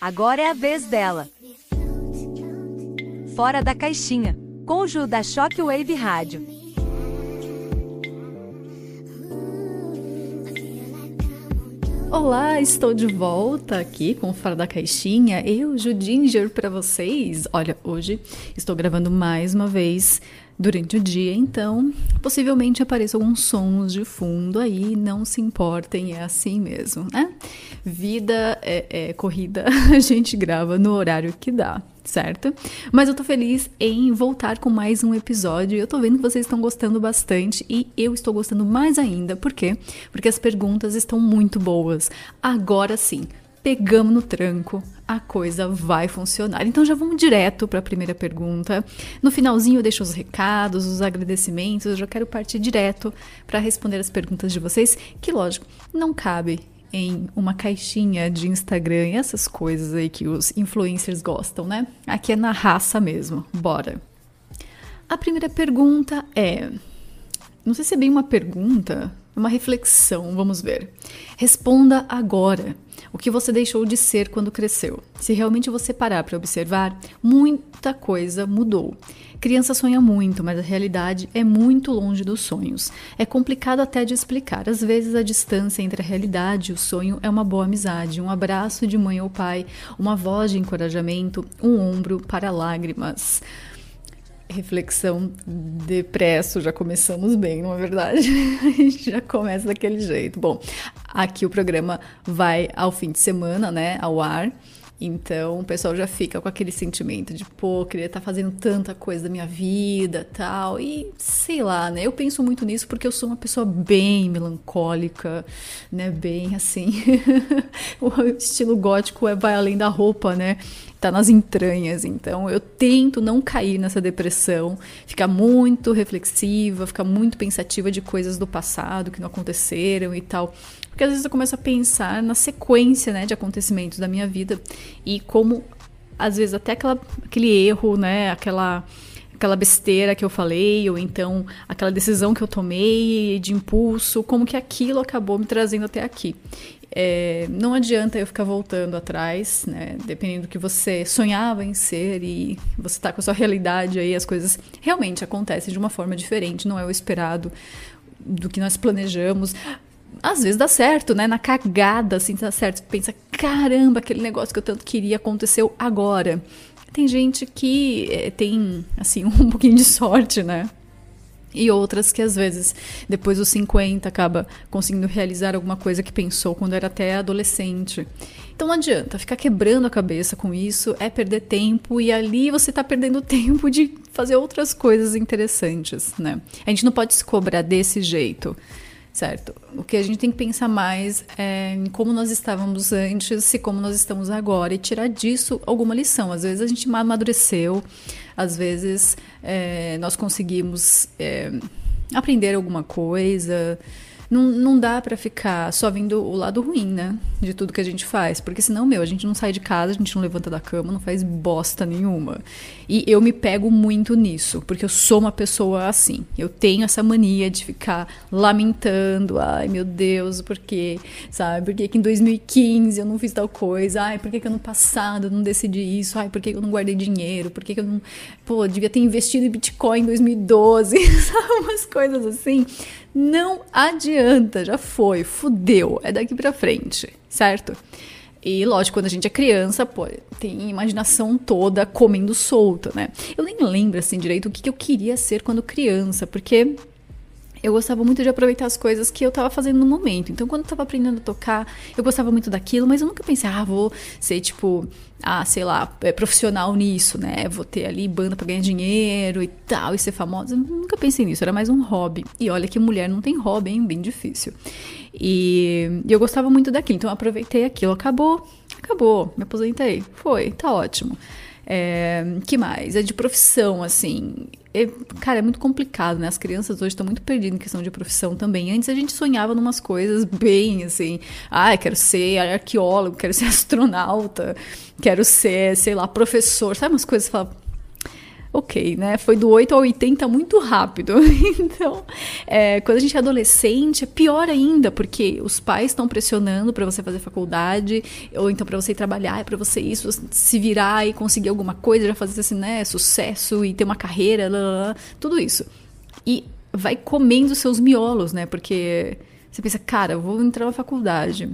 Agora é a vez dela. Fora da caixinha, o Ju da Shockwave Rádio. Olá, estou de volta aqui com Fora da Caixinha. Eu, Judinger, para vocês. Olha, hoje estou gravando mais uma vez durante o dia, então possivelmente apareçam alguns sons de fundo aí, não se importem, é assim mesmo, né? Vida é, é corrida, a gente grava no horário que dá certo? Mas eu tô feliz em voltar com mais um episódio. Eu tô vendo que vocês estão gostando bastante e eu estou gostando mais ainda. Por quê? Porque as perguntas estão muito boas. Agora sim, pegamos no tranco, a coisa vai funcionar. Então já vamos direto para a primeira pergunta. No finalzinho eu deixo os recados, os agradecimentos, eu já quero partir direto para responder as perguntas de vocês, que lógico, não cabe em uma caixinha de Instagram e essas coisas aí que os influencers gostam, né? Aqui é na raça mesmo. Bora. A primeira pergunta é, não sei se é bem uma pergunta, uma reflexão, vamos ver. Responda agora o que você deixou de ser quando cresceu. Se realmente você parar para observar, muita coisa mudou. Criança sonha muito, mas a realidade é muito longe dos sonhos. É complicado até de explicar. Às vezes a distância entre a realidade e o sonho é uma boa amizade, um abraço de mãe ou pai, uma voz de encorajamento, um ombro para lágrimas reflexão depresso, já começamos bem, não é verdade? A gente já começa daquele jeito. Bom, aqui o programa vai ao fim de semana, né, ao ar. Então o pessoal já fica com aquele sentimento de, pô, queria estar tá fazendo tanta coisa da minha vida, tal. E sei lá, né? Eu penso muito nisso porque eu sou uma pessoa bem melancólica, né? Bem assim. o estilo gótico é vai além da roupa, né? tá nas entranhas. Então eu tento não cair nessa depressão, ficar muito reflexiva, ficar muito pensativa de coisas do passado que não aconteceram e tal. Porque às vezes eu começo a pensar na sequência, né, de acontecimentos da minha vida e como às vezes até aquela, aquele erro, né, aquela aquela besteira que eu falei, ou então aquela decisão que eu tomei de impulso, como que aquilo acabou me trazendo até aqui. É, não adianta eu ficar voltando atrás, né? Dependendo do que você sonhava em ser e você está com a sua realidade aí, as coisas realmente acontecem de uma forma diferente, não é o esperado do que nós planejamos. Às vezes dá certo, né? Na cagada, assim, dá certo. Pensa, caramba, aquele negócio que eu tanto queria aconteceu agora. Tem gente que é, tem, assim, um pouquinho de sorte, né? e outras que às vezes depois dos 50 acaba conseguindo realizar alguma coisa que pensou quando era até adolescente. Então não adianta ficar quebrando a cabeça com isso, é perder tempo e ali você está perdendo tempo de fazer outras coisas interessantes, né? A gente não pode se cobrar desse jeito certo? O que a gente tem que pensar mais é em como nós estávamos antes e como nós estamos agora e tirar disso alguma lição. Às vezes a gente amadureceu, às vezes é, nós conseguimos é, aprender alguma coisa não, não dá para ficar só vendo o lado ruim, né? De tudo que a gente faz. Porque senão, meu, a gente não sai de casa, a gente não levanta da cama, não faz bosta nenhuma. E eu me pego muito nisso, porque eu sou uma pessoa assim. Eu tenho essa mania de ficar lamentando. Ai, meu Deus, por quê? Sabe? Por que, que em 2015 eu não fiz tal coisa? Ai, por que, que ano passado eu não decidi isso? Ai, por que, que eu não guardei dinheiro? Por que, que eu não. Pô, devia ter investido em Bitcoin em 2012. Sabe? Umas coisas assim não adianta, já foi, fudeu, é daqui pra frente, certo? E lógico, quando a gente é criança, pô, tem imaginação toda comendo solta, né? Eu nem lembro assim direito o que eu queria ser quando criança, porque eu gostava muito de aproveitar as coisas que eu estava fazendo no momento. Então, quando eu estava aprendendo a tocar, eu gostava muito daquilo, mas eu nunca pensei, ah, vou ser tipo, ah, sei lá, é, profissional nisso, né? Vou ter ali banda para ganhar dinheiro e tal, e ser famosa. Eu nunca pensei nisso, era mais um hobby. E olha que mulher não tem hobby, hein? Bem difícil. E, e eu gostava muito daquilo, então eu aproveitei aquilo. Acabou, acabou, me aposentei. Foi, tá ótimo. É, que mais? É de profissão, assim. É, cara, é muito complicado, né? As crianças hoje estão muito perdidas em questão de profissão também. Antes a gente sonhava numas coisas bem assim. Ah, quero ser arqueólogo, quero ser astronauta, quero ser, sei lá, professor. Sabe umas coisas que você fala. Ok, né? Foi do 8 ao 80 muito rápido. Então, é, quando a gente é adolescente, é pior ainda, porque os pais estão pressionando para você fazer faculdade, ou então para você ir trabalhar, é para você isso, se virar e conseguir alguma coisa, já fazer assim, né, sucesso e ter uma carreira, lá, lá, lá, tudo isso. E vai comendo seus miolos, né? Porque você pensa, cara, eu vou entrar na faculdade,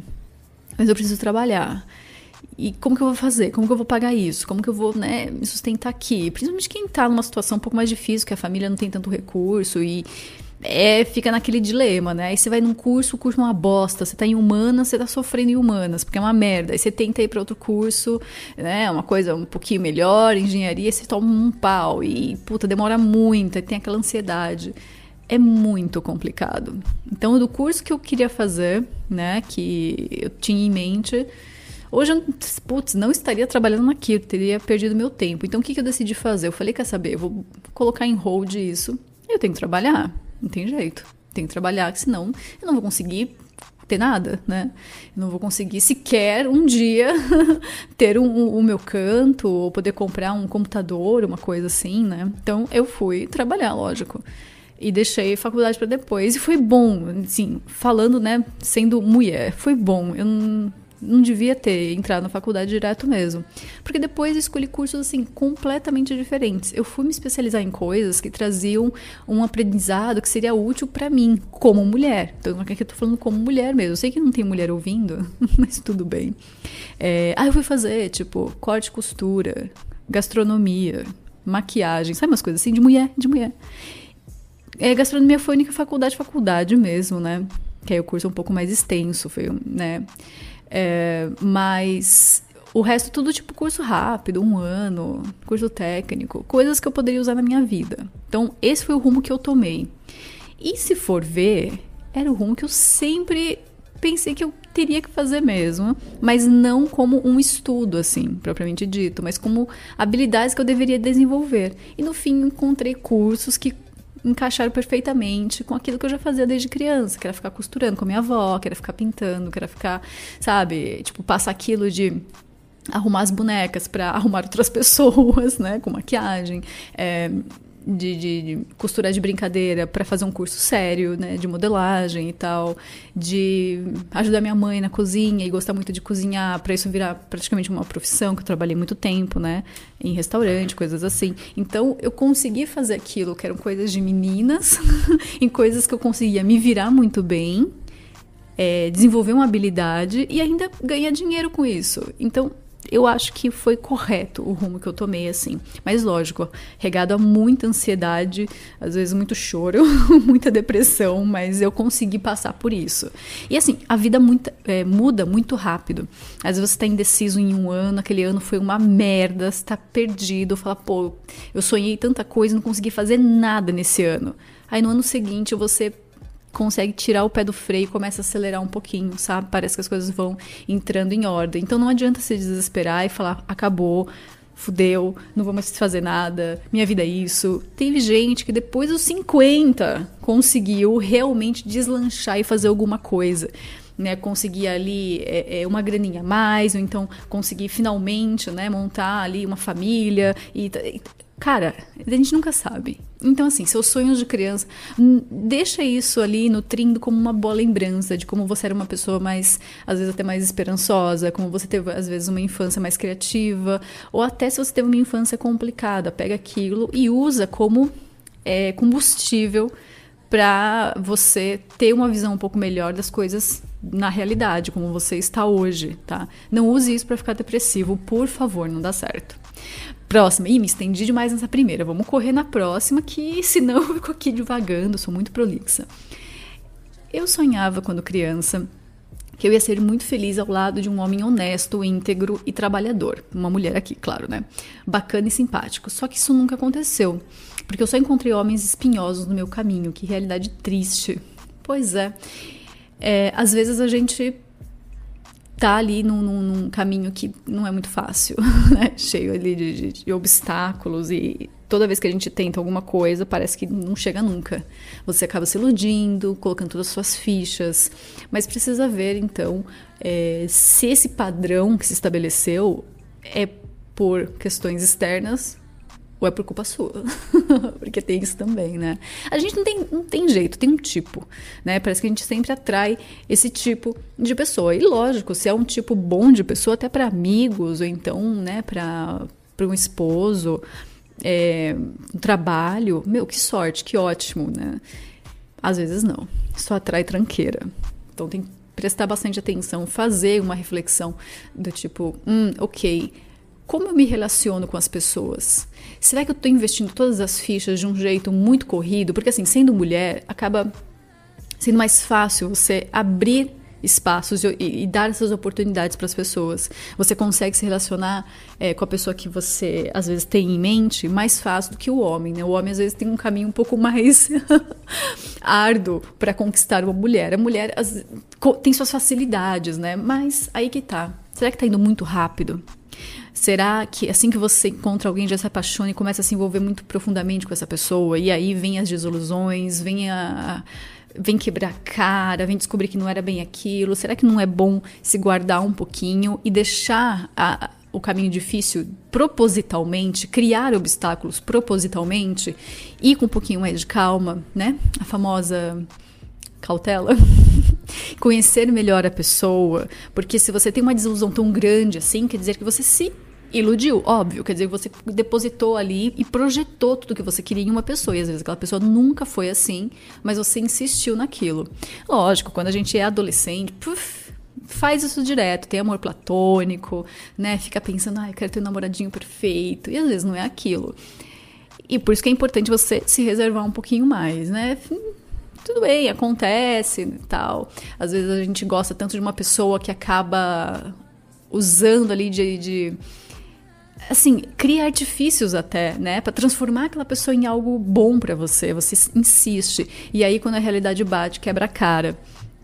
mas eu preciso trabalhar. E como que eu vou fazer? Como que eu vou pagar isso? Como que eu vou né, me sustentar aqui? Principalmente quem está numa situação um pouco mais difícil, que a família não tem tanto recurso e é, fica naquele dilema, né? Aí você vai num curso, o curso é uma bosta. Você tá em humanas, você tá sofrendo em humanas, porque é uma merda. Aí você tenta ir para outro curso, né? Uma coisa um pouquinho melhor, engenharia, você toma um pau. E, puta, demora muito, aí tem aquela ansiedade. É muito complicado. Então, do curso que eu queria fazer, né? Que eu tinha em mente Hoje eu, putz, não estaria trabalhando naquilo, teria perdido meu tempo. Então o que, que eu decidi fazer? Eu falei, quer saber, eu vou colocar em hold isso. Eu tenho que trabalhar, não tem jeito. Tenho que trabalhar, senão eu não vou conseguir ter nada, né? Eu não vou conseguir sequer um dia ter o um, um, meu canto ou poder comprar um computador, uma coisa assim, né? Então eu fui trabalhar, lógico. E deixei faculdade para depois. E foi bom, assim, falando, né, sendo mulher, foi bom. Eu não não devia ter entrado na faculdade direto mesmo. Porque depois escolhi cursos assim completamente diferentes. Eu fui me especializar em coisas que traziam um aprendizado que seria útil para mim como mulher. Então aqui eu tô falando como mulher mesmo. Eu sei que não tem mulher ouvindo, mas tudo bem. É, eu fui fazer tipo corte e costura, gastronomia, maquiagem, sabe umas coisas assim de mulher, de mulher. É, gastronomia foi a única faculdade, faculdade mesmo, né? Que aí o curso é um pouco mais extenso, foi, né? É, mas o resto tudo tipo curso rápido, um ano, curso técnico, coisas que eu poderia usar na minha vida. Então, esse foi o rumo que eu tomei. E se for ver, era o rumo que eu sempre pensei que eu teria que fazer mesmo, mas não como um estudo, assim, propriamente dito, mas como habilidades que eu deveria desenvolver. E no fim encontrei cursos que encaixaram perfeitamente com aquilo que eu já fazia desde criança, que era ficar costurando com a minha avó, que era ficar pintando, que era ficar, sabe, tipo, passar aquilo de arrumar as bonecas para arrumar outras pessoas, né, com maquiagem, é, de, de, de costura de brincadeira para fazer um curso sério, né, de modelagem e tal, de ajudar minha mãe na cozinha e gostar muito de cozinhar, para isso virar praticamente uma profissão que eu trabalhei muito tempo, né, em restaurante, coisas assim. Então eu consegui fazer aquilo que eram coisas de meninas, em coisas que eu conseguia me virar muito bem, é, desenvolver uma habilidade e ainda ganhar dinheiro com isso. Então eu acho que foi correto o rumo que eu tomei, assim. Mas lógico, regado a muita ansiedade, às vezes muito choro, muita depressão, mas eu consegui passar por isso. E assim, a vida é, muda muito rápido. Às vezes você tá indeciso em um ano, aquele ano foi uma merda, você tá perdido, fala, pô, eu sonhei tanta coisa, não consegui fazer nada nesse ano. Aí no ano seguinte você consegue tirar o pé do freio e começa a acelerar um pouquinho, sabe? Parece que as coisas vão entrando em ordem. Então não adianta se desesperar e falar, acabou, fudeu, não vou mais fazer nada, minha vida é isso. Teve gente que depois dos 50 conseguiu realmente deslanchar e fazer alguma coisa. Né, conseguir ali é, é, uma graninha a mais, ou então conseguir finalmente né, montar ali uma família. E, e Cara, a gente nunca sabe. Então, assim, seus sonhos de criança, deixa isso ali nutrindo como uma boa lembrança de como você era uma pessoa mais, às vezes até mais esperançosa, como você teve, às vezes, uma infância mais criativa, ou até se você teve uma infância complicada, pega aquilo e usa como é, combustível para você ter uma visão um pouco melhor das coisas na realidade, como você está hoje, tá? Não use isso para ficar depressivo, por favor, não dá certo. Próxima. Ih, me estendi demais nessa primeira. Vamos correr na próxima, que senão eu fico aqui devagando, sou muito prolixa. Eu sonhava quando criança que eu ia ser muito feliz ao lado de um homem honesto, íntegro e trabalhador. Uma mulher aqui, claro, né? Bacana e simpático. Só que isso nunca aconteceu. Porque eu só encontrei homens espinhosos no meu caminho. Que realidade triste. Pois é. é às vezes a gente tá ali num, num, num, caminho que não é muito fácil, né? cheio ali de, de, de, obstáculos e toda vez que a gente tenta alguma coisa parece que não chega nunca. Você acaba se iludindo, colocando todas as suas fichas, mas precisa ver então é, se esse padrão que se estabeleceu é por questões externas ou é por culpa sua. Porque tem isso também, né? A gente não tem, não tem jeito, tem um tipo, né? Parece que a gente sempre atrai esse tipo de pessoa. E lógico, se é um tipo bom de pessoa, até para amigos, ou então, né, para um esposo, é, um trabalho, meu, que sorte, que ótimo, né? Às vezes não, só atrai tranqueira. Então tem que prestar bastante atenção, fazer uma reflexão do tipo, hum, ok como eu me relaciono com as pessoas? Será que eu estou investindo todas as fichas de um jeito muito corrido? Porque, assim, sendo mulher, acaba sendo mais fácil você abrir espaços e, e dar essas oportunidades para as pessoas. Você consegue se relacionar é, com a pessoa que você às vezes tem em mente mais fácil do que o homem. Né? O homem às vezes tem um caminho um pouco mais árduo para conquistar uma mulher. A mulher as, tem suas facilidades, né? Mas aí que tá. Será que está indo muito rápido? Será que assim que você encontra alguém, já se apaixona e começa a se envolver muito profundamente com essa pessoa, e aí vem as desilusões, vem a. Vem quebrar a cara, vem descobrir que não era bem aquilo. Será que não é bom se guardar um pouquinho e deixar a, o caminho difícil propositalmente, criar obstáculos propositalmente, ir com um pouquinho mais de calma, né? A famosa cautela. Conhecer melhor a pessoa, porque se você tem uma desilusão tão grande assim, quer dizer que você se iludiu, óbvio. Quer dizer, você depositou ali e projetou tudo que você queria em uma pessoa. E às vezes aquela pessoa nunca foi assim, mas você insistiu naquilo. Lógico, quando a gente é adolescente, puf, faz isso direto, tem amor platônico, né? Fica pensando, ai, ah, quero ter um namoradinho perfeito. E às vezes não é aquilo. E por isso que é importante você se reservar um pouquinho mais, né? Tudo bem, acontece e tal. Às vezes a gente gosta tanto de uma pessoa que acaba usando ali de, de assim, cria artifícios até, né, para transformar aquela pessoa em algo bom para você. Você insiste e aí quando a realidade bate, quebra a cara.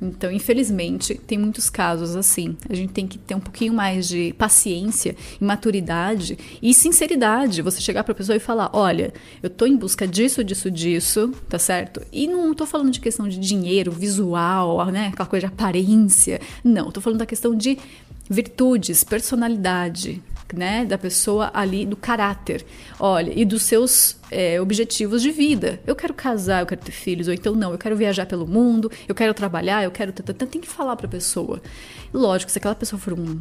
Então, infelizmente, tem muitos casos assim. A gente tem que ter um pouquinho mais de paciência, maturidade e sinceridade. Você chegar para a pessoa e falar: "Olha, eu tô em busca disso, disso, disso", tá certo? E não tô falando de questão de dinheiro, visual, né, aquela coisa de aparência. Não, tô falando da questão de virtudes, personalidade, né, da pessoa ali, do caráter, olha, e dos seus é, objetivos de vida. Eu quero casar, eu quero ter filhos, ou então não, eu quero viajar pelo mundo, eu quero trabalhar, eu quero. Tem que falar para a pessoa. Lógico, se aquela pessoa for um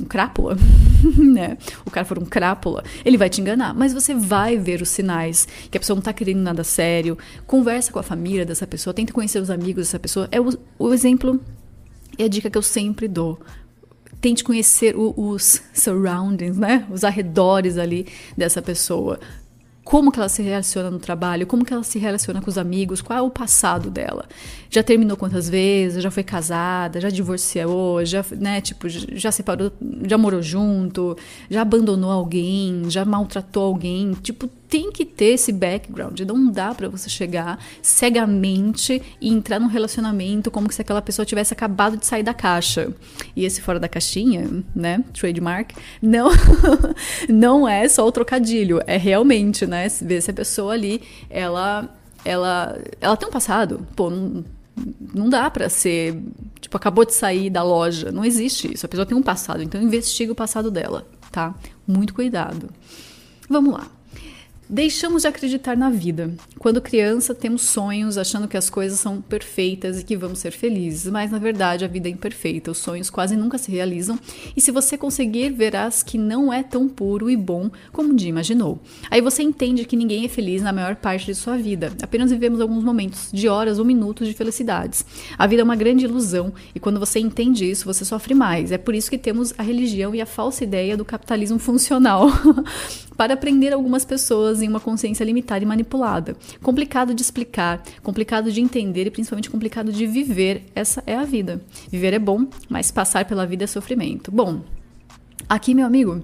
um crápula, né? O cara for um crápula, ele vai te enganar, mas você vai ver os sinais que a pessoa não tá querendo nada sério. Conversa com a família dessa pessoa, tenta conhecer os amigos dessa pessoa. É o, o exemplo e a dica que eu sempre dou tente conhecer o, os surroundings, né? Os arredores ali dessa pessoa. Como que ela se relaciona no trabalho, como que ela se relaciona com os amigos, qual é o passado dela. Já terminou quantas vezes, já foi casada, já divorciou, já, né, tipo, já separou, já morou junto, já abandonou alguém, já maltratou alguém, tipo, tem que ter esse background. Não dá para você chegar cegamente e entrar num relacionamento como se aquela pessoa tivesse acabado de sair da caixa. E esse fora da caixinha, né, trademark, não não é só o trocadilho, é realmente, né, ver se a pessoa ali, ela ela ela tem um passado, pô, não, não dá para ser, tipo, acabou de sair da loja, não existe isso. A pessoa tem um passado, então investiga o passado dela, tá? Muito cuidado. Vamos lá. Deixamos de acreditar na vida. Quando criança, temos sonhos achando que as coisas são perfeitas e que vamos ser felizes, mas na verdade a vida é imperfeita, os sonhos quase nunca se realizam, e se você conseguir, verás que não é tão puro e bom como um dia imaginou. Aí você entende que ninguém é feliz na maior parte de sua vida, apenas vivemos alguns momentos de horas ou minutos de felicidades. A vida é uma grande ilusão, e quando você entende isso, você sofre mais. É por isso que temos a religião e a falsa ideia do capitalismo funcional. para prender algumas pessoas em uma consciência limitada e manipulada. Complicado de explicar, complicado de entender e principalmente complicado de viver. Essa é a vida. Viver é bom, mas passar pela vida é sofrimento. Bom, aqui, meu amigo,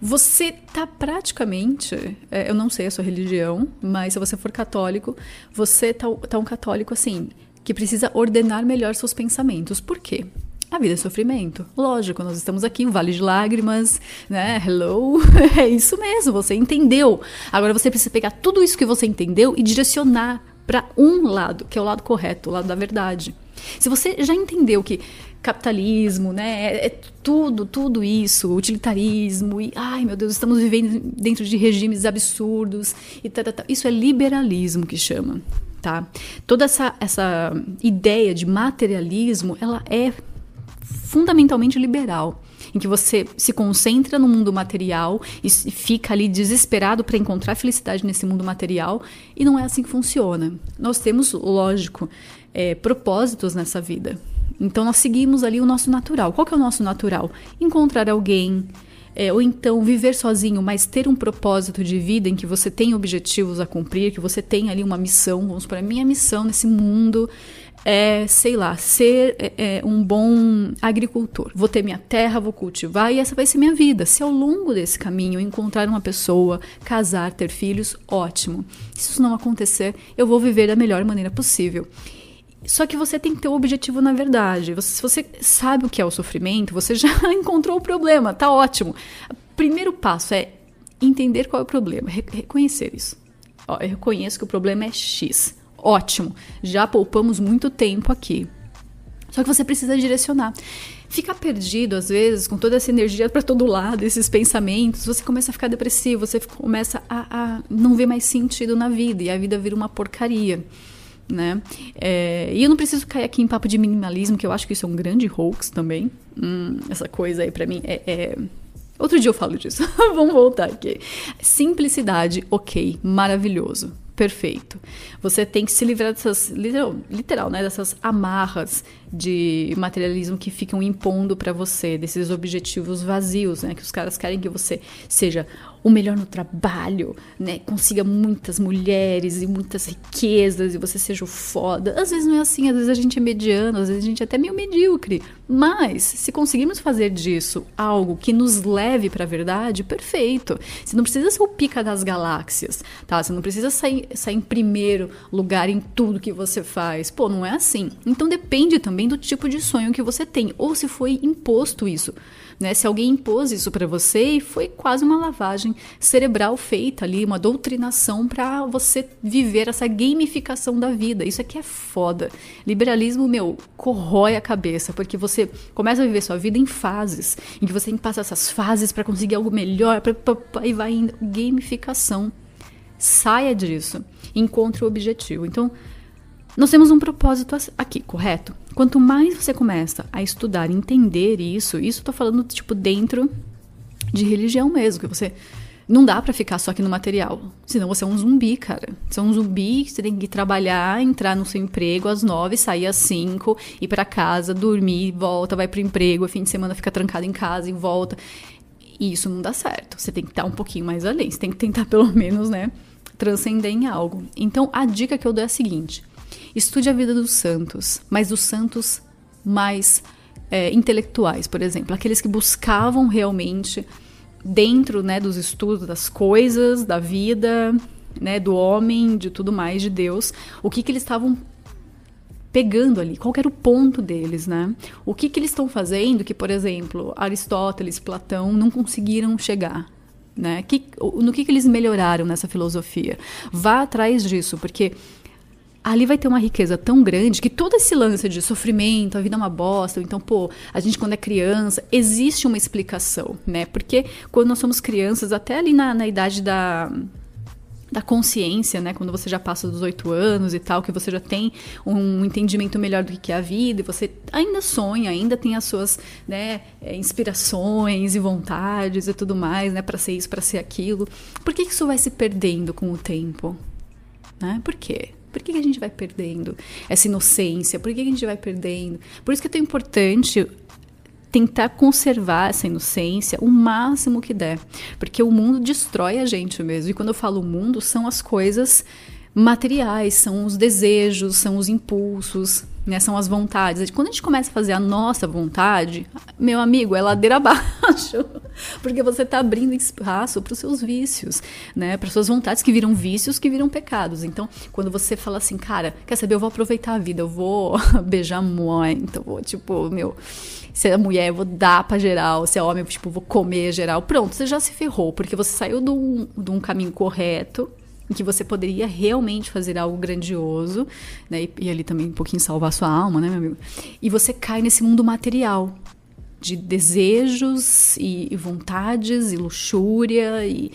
você tá praticamente, é, eu não sei a sua religião, mas se você for católico, você tá, tá um católico assim, que precisa ordenar melhor seus pensamentos. Por quê? A vida é sofrimento. Lógico, nós estamos aqui, um vale de lágrimas, né? Hello. É isso mesmo, você entendeu. Agora você precisa pegar tudo isso que você entendeu e direcionar para um lado, que é o lado correto, o lado da verdade. Se você já entendeu que capitalismo, né? É, é, tudo, tudo isso, utilitarismo e ai meu Deus, estamos vivendo dentro de regimes absurdos e tal, tal, tal. Isso é liberalismo que chama, tá? Toda essa essa ideia de materialismo, ela é fundamentalmente liberal em que você se concentra no mundo material e fica ali desesperado para encontrar felicidade nesse mundo material, e não é assim que funciona. Nós temos, lógico, é, propósitos nessa vida. Então nós seguimos ali o nosso natural. Qual que é o nosso natural? Encontrar alguém, é, ou então viver sozinho, mas ter um propósito de vida em que você tem objetivos a cumprir, que você tem ali uma missão. Vamos para a minha missão nesse mundo é, sei lá, ser é, é, um bom agricultor. Vou ter minha terra, vou cultivar e essa vai ser minha vida. Se ao longo desse caminho encontrar uma pessoa, casar, ter filhos, ótimo. Se isso não acontecer, eu vou viver da melhor maneira possível. Só que você tem que ter o um objetivo na verdade. Você, se você sabe o que é o sofrimento, você já encontrou o problema, tá ótimo. Primeiro passo é entender qual é o problema, reconhecer isso. Ó, eu reconheço que o problema é X. Ótimo, já poupamos muito tempo aqui. Só que você precisa direcionar. Fica perdido, às vezes, com toda essa energia para todo lado, esses pensamentos, você começa a ficar depressivo, você começa a, a não ver mais sentido na vida e a vida vira uma porcaria. Né? É, e eu não preciso cair aqui em papo de minimalismo, que eu acho que isso é um grande hoax também. Hum, essa coisa aí para mim é, é, Outro dia eu falo disso. Vamos voltar aqui. Simplicidade, ok, maravilhoso perfeito. Você tem que se livrar dessas, literal, né, dessas amarras de materialismo que ficam impondo para você, desses objetivos vazios, né, que os caras querem que você seja o melhor no trabalho, né? Consiga muitas mulheres e muitas riquezas e você seja o foda. Às vezes não é assim, às vezes a gente é mediano, às vezes a gente é até meio medíocre. Mas se conseguirmos fazer disso algo que nos leve para a verdade, perfeito. Você não precisa ser o pica das galáxias, tá? Você não precisa sair, sair em primeiro lugar em tudo que você faz. Pô, não é assim. Então depende também do tipo de sonho que você tem ou se foi imposto isso. Né? Se alguém impôs isso para você e foi quase uma lavagem cerebral feita ali, uma doutrinação para você viver essa gamificação da vida. Isso aqui é foda. Liberalismo, meu, corrói a cabeça, porque você começa a viver sua vida em fases, em que você tem que passar essas fases para conseguir algo melhor, pra, pra, pra, e vai indo. Gamificação. Saia disso. Encontre o objetivo. Então, nós temos um propósito aqui, correto? Quanto mais você começa a estudar, entender isso, isso estou falando tipo dentro de religião mesmo, que você não dá para ficar só aqui no material, senão você é um zumbi, cara. Você é um zumbi, você tem que trabalhar, entrar no seu emprego às nove, sair às cinco, ir para casa, dormir, volta, vai pro emprego, fim de semana fica trancado em casa e volta. E isso não dá certo. Você tem que estar um pouquinho mais além, você tem que tentar pelo menos, né, transcender em algo. Então, a dica que eu dou é a seguinte: Estude a vida dos santos, mas dos santos mais é, intelectuais, por exemplo, aqueles que buscavam realmente dentro né, dos estudos das coisas, da vida, né, do homem, de tudo mais, de Deus, o que, que eles estavam pegando ali, qual era o ponto deles, né? O que, que eles estão fazendo que, por exemplo, Aristóteles, Platão não conseguiram chegar, né? Que, no que, que eles melhoraram nessa filosofia? Vá atrás disso, porque ali vai ter uma riqueza tão grande que todo esse lance de sofrimento, a vida é uma bosta, ou então, pô, a gente quando é criança, existe uma explicação, né? Porque quando nós somos crianças, até ali na, na idade da da consciência, né? Quando você já passa dos oito anos e tal, que você já tem um entendimento melhor do que é a vida, e você ainda sonha, ainda tem as suas né, é, inspirações e vontades e tudo mais, né? Para ser isso, para ser aquilo. Por que isso vai se perdendo com o tempo? Né? Por quê? Por que, a gente vai perdendo essa inocência? Por que, a gente vai perdendo? Por isso que é tão importante tentar conservar essa inocência o máximo que der, porque o mundo destrói a gente mesmo. E quando eu falo mundo, são as coisas materiais, são os desejos, são os impulsos, né, são as vontades. Quando a gente começa a fazer a nossa vontade, meu amigo, é ladeira abaixo, porque você está abrindo espaço para os seus vícios, né, para suas vontades que viram vícios, que viram pecados. Então, quando você fala assim, cara, quer saber, eu vou aproveitar a vida, eu vou beijar muito, vou tipo, meu, se é mulher, eu vou dar para geral, se é homem, eu, tipo, vou comer geral. Pronto, você já se ferrou, porque você saiu de um, de um caminho correto que você poderia realmente fazer algo grandioso, né? E, e ali também um pouquinho salvar sua alma, né, meu amigo? E você cai nesse mundo material de desejos e, e vontades e luxúria e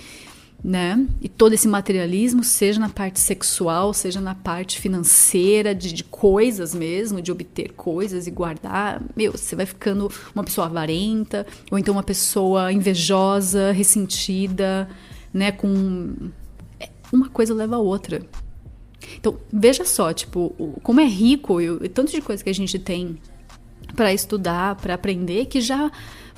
né? E todo esse materialismo, seja na parte sexual, seja na parte financeira, de, de, coisas mesmo, de obter coisas e guardar, meu, você vai ficando uma pessoa avarenta, ou então uma pessoa invejosa, ressentida, né? Com uma coisa leva a outra. Então, veja só, tipo, como é rico e tanto de coisa que a gente tem para estudar, para aprender, que já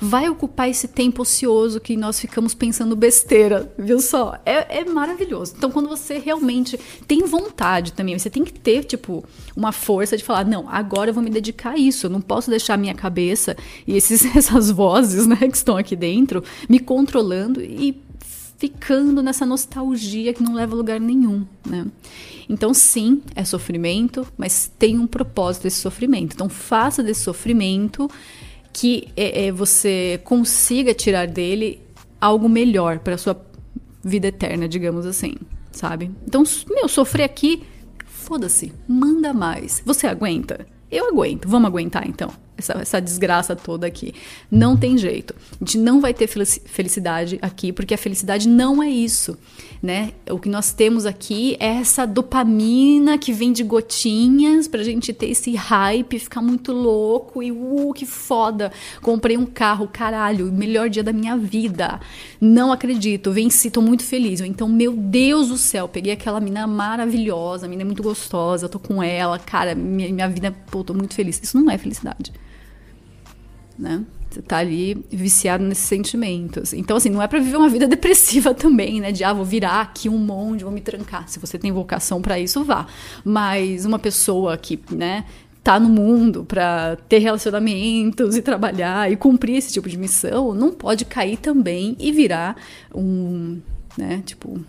vai ocupar esse tempo ocioso que nós ficamos pensando besteira, viu só? É, é, maravilhoso. Então, quando você realmente tem vontade também, você tem que ter, tipo, uma força de falar: não, agora eu vou me dedicar a isso, eu não posso deixar a minha cabeça e esses, essas vozes, né, que estão aqui dentro me controlando e ficando nessa nostalgia que não leva a lugar nenhum, né? Então, sim, é sofrimento, mas tem um propósito esse sofrimento. Então, faça desse sofrimento que é, é, você consiga tirar dele algo melhor para sua vida eterna, digamos assim, sabe? Então, meu, sofrer aqui, foda-se, manda mais. Você aguenta? Eu aguento. Vamos aguentar então essa, essa desgraça toda aqui. Não tem jeito. A gente não vai ter felicidade aqui, porque a felicidade não é isso, né? O que nós temos aqui é essa dopamina que vem de gotinhas pra gente ter esse hype, ficar muito louco e uh, que foda. Comprei um carro, caralho, melhor dia da minha vida. Não acredito, venci, tô muito feliz. Então, meu Deus do céu, peguei aquela mina maravilhosa, a mina é muito gostosa, tô com ela, cara, minha, minha vida, pô, tô muito feliz. Isso não é felicidade né? Você tá ali viciado nesses sentimentos. Então, assim, não é para viver uma vida depressiva também, né? De, ah, vou virar aqui um monte, vou me trancar. Se você tem vocação para isso, vá. Mas uma pessoa que, né, tá no mundo para ter relacionamentos e trabalhar e cumprir esse tipo de missão, não pode cair também e virar um, né, tipo,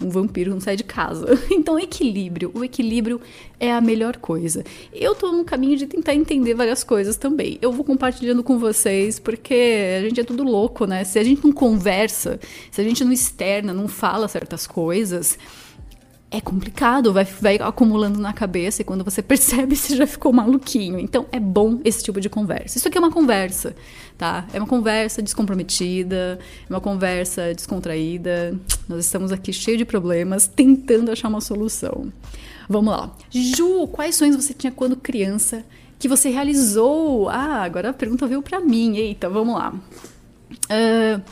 um vampiro não sai de casa. Então, equilíbrio. O equilíbrio é a melhor coisa. Eu tô no caminho de tentar entender várias coisas também. Eu vou compartilhando com vocês, porque a gente é tudo louco, né? Se a gente não conversa, se a gente não externa, não fala certas coisas é complicado, vai, vai acumulando na cabeça e quando você percebe, você já ficou maluquinho. Então é bom esse tipo de conversa. Isso aqui é uma conversa, tá? É uma conversa descomprometida, é uma conversa descontraída. Nós estamos aqui cheio de problemas, tentando achar uma solução. Vamos lá. Ju, quais sonhos você tinha quando criança que você realizou? Ah, agora a pergunta veio para mim. Eita, vamos lá. Uh,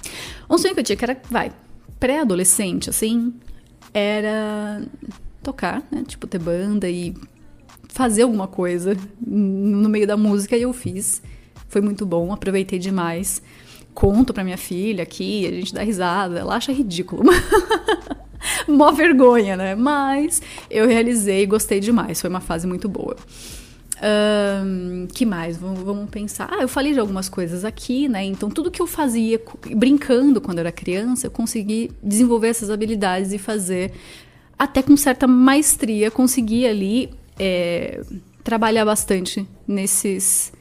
um sonho que eu tinha que era, vai, pré-adolescente, assim, era tocar, né? Tipo, ter banda e fazer alguma coisa no meio da música e eu fiz. Foi muito bom, aproveitei demais. Conto pra minha filha aqui, a gente dá risada, ela acha ridículo. Mó vergonha, né? Mas eu realizei e gostei demais, foi uma fase muito boa. Um, que mais? Vamos, vamos, pensar. Ah, eu falei de algumas coisas aqui, né? Então, tudo que eu fazia brincando quando era criança, eu consegui desenvolver essas habilidades e fazer, até com certa maestria, conseguir ali é, trabalhar bastante nesses,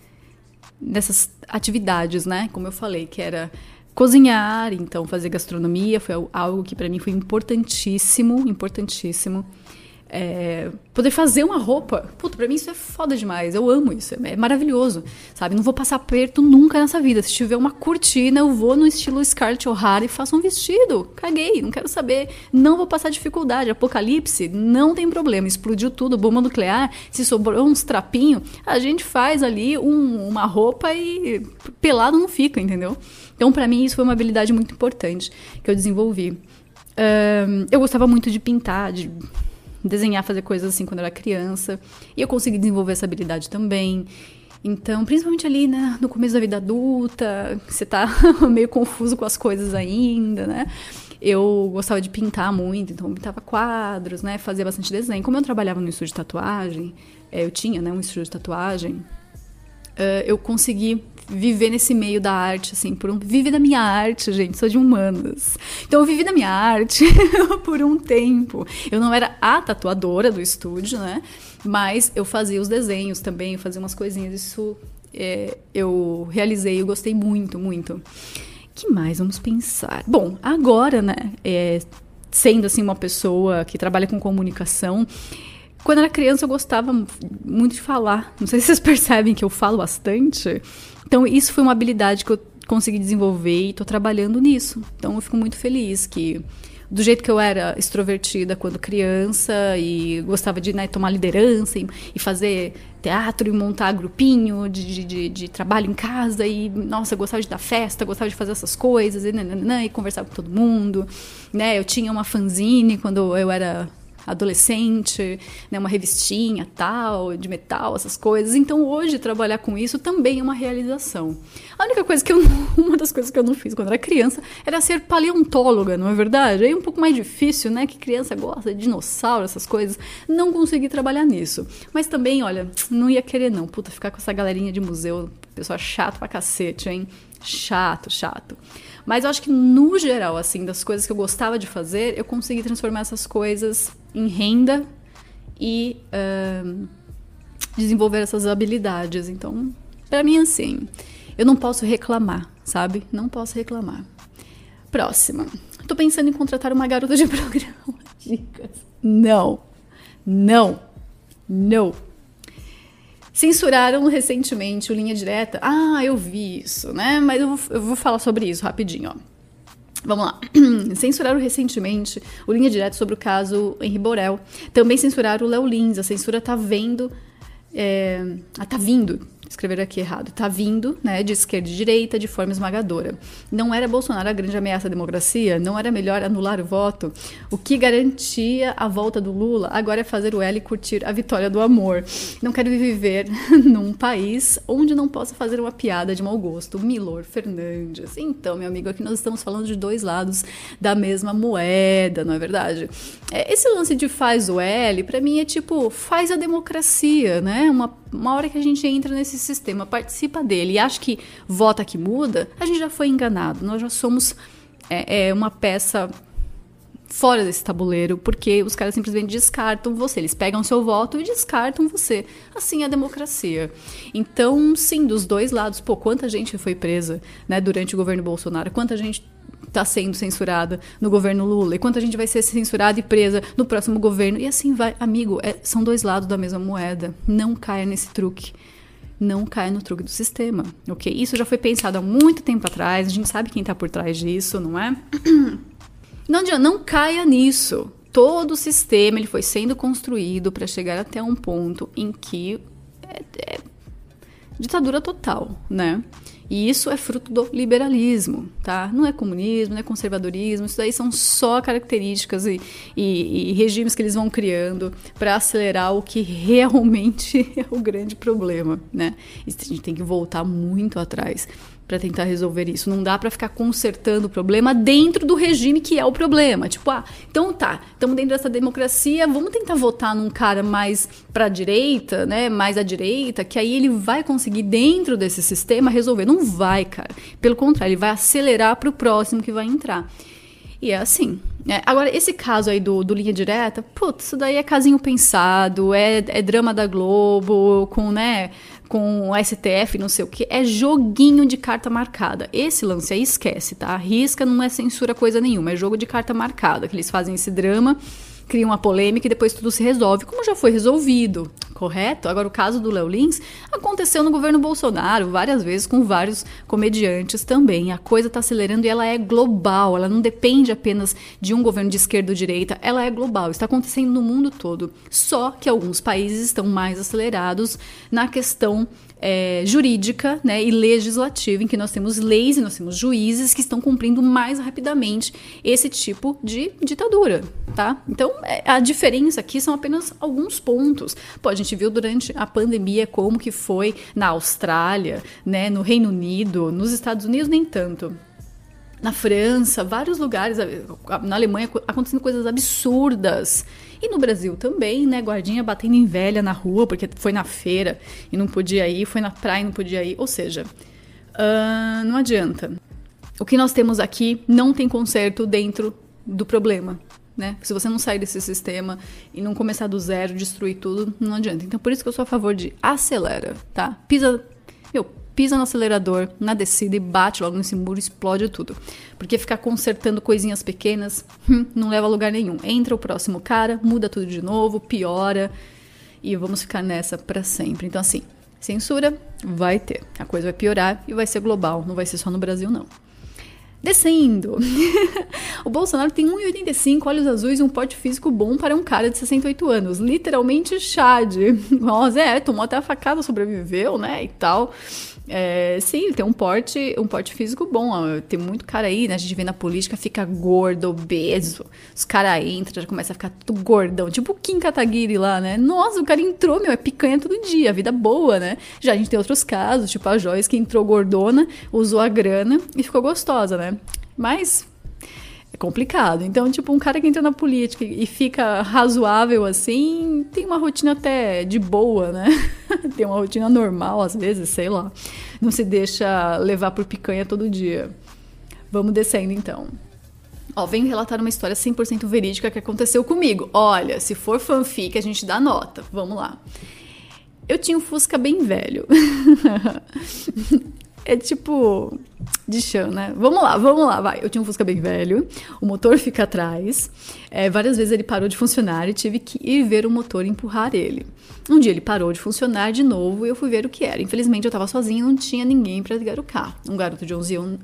nessas atividades, né? Como eu falei, que era cozinhar, então fazer gastronomia foi algo que para mim foi importantíssimo, importantíssimo. É, poder fazer uma roupa. Puta, pra mim isso é foda demais. Eu amo isso. É maravilhoso. Sabe? Não vou passar aperto nunca nessa vida. Se tiver uma cortina, eu vou no estilo Scarlett O'Hara e faço um vestido. Caguei, não quero saber. Não vou passar dificuldade. Apocalipse, não tem problema. Explodiu tudo, bomba nuclear. Se sobrou uns trapinhos, a gente faz ali um, uma roupa e pelado não fica, entendeu? Então, para mim, isso foi uma habilidade muito importante que eu desenvolvi. Um, eu gostava muito de pintar, de desenhar, fazer coisas assim quando eu era criança. E eu consegui desenvolver essa habilidade também. Então, principalmente ali né, no começo da vida adulta, você tá meio confuso com as coisas ainda, né? Eu gostava de pintar muito, então eu pintava quadros, né? Fazia bastante desenho. Como eu trabalhava no estúdio de tatuagem, eh, eu tinha né, um estúdio de tatuagem, eu consegui viver nesse meio da arte, assim, por um. Vive da minha arte, gente, sou de humanas. Então eu vivi da minha arte por um tempo. Eu não era a tatuadora do estúdio, né? Mas eu fazia os desenhos também, eu fazia umas coisinhas. Isso é, eu realizei, eu gostei muito, muito. que mais vamos pensar? Bom, agora, né? É, sendo assim uma pessoa que trabalha com comunicação. Quando era criança eu gostava muito de falar. Não sei se vocês percebem que eu falo bastante. Então isso foi uma habilidade que eu consegui desenvolver e estou trabalhando nisso. Então eu fico muito feliz que do jeito que eu era extrovertida quando criança e gostava de né, tomar liderança e, e, fazer teatro e montar grupinho de, de, de, trabalho em casa e, nossa, gostava de dar festa, gostava de fazer essas coisas e, nananã, e conversar com todo mundo, né? Eu tinha uma fanzine quando eu era adolescente, né, uma revistinha tal, de metal, essas coisas. Então hoje trabalhar com isso também é uma realização. A única coisa que eu uma das coisas que eu não fiz quando era criança era ser paleontóloga, não é verdade? Aí é um pouco mais difícil, né, que criança gosta de dinossauro, essas coisas. Não consegui trabalhar nisso. Mas também, olha, não ia querer não, puta, ficar com essa galerinha de museu, pessoa chato pra cacete, hein? Chato, chato. Mas eu acho que, no geral, assim, das coisas que eu gostava de fazer, eu consegui transformar essas coisas em renda e uh, desenvolver essas habilidades. Então, para mim, assim, eu não posso reclamar, sabe? Não posso reclamar. Próxima. Tô pensando em contratar uma garota de programa. Dicas. Não. Não. Não. Censuraram recentemente o Linha Direta. Ah, eu vi isso, né? Mas eu vou, eu vou falar sobre isso rapidinho, ó. Vamos lá. Censuraram recentemente o Linha Direta sobre o caso Henri Borel. Também censuraram o Léo Lins. A censura tá vendo. É... Tá vindo escrever aqui errado, tá vindo, né, de esquerda e direita de forma esmagadora. Não era Bolsonaro a grande ameaça à democracia? Não era melhor anular o voto? O que garantia a volta do Lula agora é fazer o L e curtir a vitória do amor. Não quero viver num país onde não possa fazer uma piada de mau gosto. Milor Fernandes. Então, meu amigo, aqui nós estamos falando de dois lados da mesma moeda, não é verdade? É, esse lance de faz o L, para mim é tipo, faz a democracia, né? Uma, uma hora que a gente entra nesse esse sistema participa dele e acha que vota que muda, a gente já foi enganado. Nós já somos é, é uma peça fora desse tabuleiro, porque os caras simplesmente descartam você. Eles pegam seu voto e descartam você. Assim é a democracia. Então, sim, dos dois lados, pô, quanta gente foi presa né, durante o governo Bolsonaro, quanta gente está sendo censurada no governo Lula e quanta gente vai ser censurada e presa no próximo governo. E assim vai. Amigo, é, são dois lados da mesma moeda. Não caia nesse truque não caia no truque do sistema, ok? Isso já foi pensado há muito tempo atrás, a gente sabe quem está por trás disso, não é? Não adianta, não caia nisso. Todo o sistema ele foi sendo construído para chegar até um ponto em que é, é ditadura total, né? E isso é fruto do liberalismo, tá? Não é comunismo, não é conservadorismo, isso daí são só características e, e, e regimes que eles vão criando para acelerar o que realmente é o grande problema, né? E a gente tem que voltar muito atrás para tentar resolver isso. Não dá para ficar consertando o problema dentro do regime que é o problema. Tipo, ah, então tá, estamos dentro dessa democracia, vamos tentar votar num cara mais para direita, né, mais à direita, que aí ele vai conseguir dentro desse sistema resolver. Não vai, cara. Pelo contrário, ele vai acelerar para o próximo que vai entrar. E é assim. É, agora, esse caso aí do, do Linha Direta, putz, isso daí é casinho pensado, é, é drama da Globo, com, né, com o STF, não sei o que, é joguinho de carta marcada. Esse lance aí esquece, tá? Risca não é censura coisa nenhuma, é jogo de carta marcada, que eles fazem esse drama cria uma polêmica e depois tudo se resolve, como já foi resolvido, correto? Agora, o caso do Léo Lins aconteceu no governo Bolsonaro várias vezes com vários comediantes também. A coisa está acelerando e ela é global, ela não depende apenas de um governo de esquerda ou direita, ela é global, está acontecendo no mundo todo. Só que alguns países estão mais acelerados na questão é, jurídica né, e legislativa, em que nós temos leis e nós temos juízes que estão cumprindo mais rapidamente esse tipo de ditadura. Tá? Então, é, a diferença aqui são apenas alguns pontos. Pô, a gente viu durante a pandemia como que foi na Austrália, né, no Reino Unido, nos Estados Unidos nem tanto na França, vários lugares, na Alemanha acontecendo coisas absurdas. E no Brasil também, né? Guardinha batendo em velha na rua porque foi na feira e não podia ir, foi na praia e não podia ir. Ou seja, uh, não adianta. O que nós temos aqui não tem conserto dentro do problema. Né? Se você não sair desse sistema e não começar do zero, destruir tudo, não adianta. Então, por isso que eu sou a favor de acelera, tá? Pisa, meu, pisa no acelerador, na descida e bate logo nesse muro, explode tudo. Porque ficar consertando coisinhas pequenas hum, não leva a lugar nenhum. Entra o próximo cara, muda tudo de novo, piora e vamos ficar nessa para sempre. Então, assim, censura vai ter. A coisa vai piorar e vai ser global, não vai ser só no Brasil, não. Descendo. o Bolsonaro tem 1,85, olhos azuis e um porte físico bom para um cara de 68 anos. Literalmente Chad. Nossa, é, tomou até a facada, sobreviveu, né? E tal. É, sim, ele tem um porte, um porte físico bom. Tem muito cara aí, né? A gente vê na política, fica gordo, obeso. Os caras entram, já começa a ficar tudo gordão. Tipo o Kim Kataguiri lá, né? Nossa, o cara entrou, meu, é picanha todo dia, vida boa, né? Já a gente tem outros casos, tipo a Joyce que entrou gordona, usou a grana e ficou gostosa, né? Mas é complicado. Então, tipo, um cara que entra na política e fica razoável assim, tem uma rotina até de boa, né? tem uma rotina normal, às vezes, sei lá. Não se deixa levar por picanha todo dia. Vamos descendo então. Ó, venho relatar uma história 100% verídica que aconteceu comigo. Olha, se for fanfic, a gente dá nota. Vamos lá. Eu tinha um Fusca bem velho. é tipo de chão, né? Vamos lá, vamos lá, vai. Eu tinha um Fusca bem velho, o motor fica atrás. É, várias vezes ele parou de funcionar e tive que ir ver o motor empurrar ele. Um dia ele parou de funcionar de novo e eu fui ver o que era. Infelizmente eu estava sozinha não tinha ninguém para ligar o carro. Um garoto de 11 anos.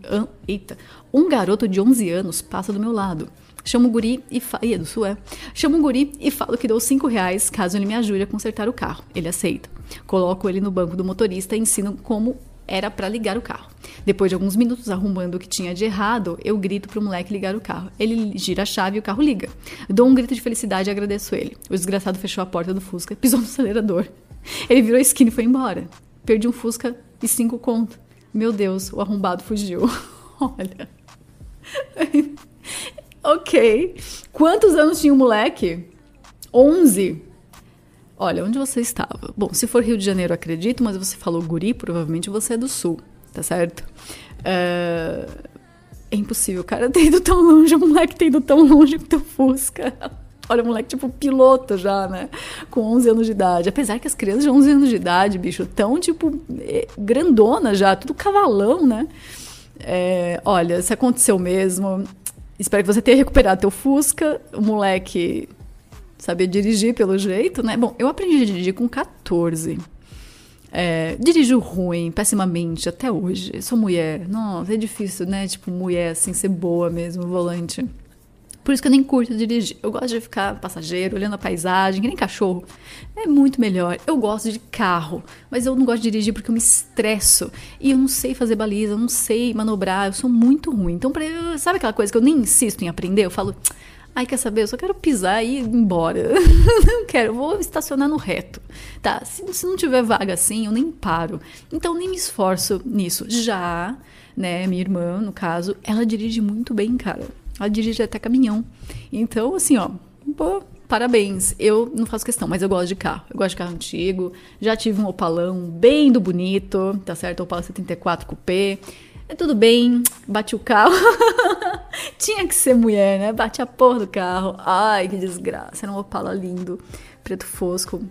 Eita! Um garoto de 11 anos passa do meu lado. Chamo o guri e falo. É do sul, é? Chamo o guri e falo que dou 5 reais caso ele me ajude a consertar o carro. Ele aceita. Coloco ele no banco do motorista e ensino como era para ligar o carro. Depois de alguns minutos arrumando o que tinha de errado, eu grito pro moleque ligar o carro. Ele gira a chave e o carro liga. Dou um grito de felicidade e agradeço ele. O desgraçado fechou a porta do Fusca, pisou no acelerador. Ele virou a esquina e foi embora. Perdi um Fusca e cinco conto. Meu Deus, o arrombado fugiu. Olha. ok. Quantos anos tinha o moleque? Onze. Olha, onde você estava? Bom, se for Rio de Janeiro, acredito, mas você falou guri, provavelmente você é do sul, tá certo? É, é impossível o cara ter ido tão longe, o moleque ter ido tão longe com teu Fusca. Olha, o moleque, tipo, piloto já, né? Com 11 anos de idade. Apesar que as crianças de 11 anos de idade, bicho, tão, tipo, é, grandona já, tudo cavalão, né? É, olha, se aconteceu mesmo, espero que você tenha recuperado teu Fusca. O moleque sabia dirigir pelo jeito, né? Bom, eu aprendi a dirigir com 14. É, dirijo ruim, pessimamente, até hoje. Sou mulher. Nossa, é difícil, né? Tipo, mulher assim, ser boa mesmo, volante. Por isso que eu nem curto dirigir. Eu gosto de ficar passageiro, olhando a paisagem, que nem cachorro. É muito melhor. Eu gosto de carro, mas eu não gosto de dirigir porque eu me estresso. E eu não sei fazer baliza, eu não sei manobrar, eu sou muito ruim. Então, pra, sabe aquela coisa que eu nem insisto em aprender? Eu falo, Ai, quer saber? Eu só quero pisar e ir embora. não quero, vou estacionar no reto. Tá, se, se não tiver vaga assim, eu nem paro. Então nem me esforço nisso. Já, né, minha irmã, no caso, ela dirige muito bem, cara. Ela dirige até caminhão. Então, assim, ó, pô, parabéns. Eu não faço questão, mas eu gosto de carro. Eu gosto de carro antigo. Já tive um Opalão bem do bonito, tá certo? Opala 74 Coupé. É tudo bem, bate o carro. Ser mulher, né? Bate a porra do carro. Ai, que desgraça. Era um Opala lindo, preto fosco.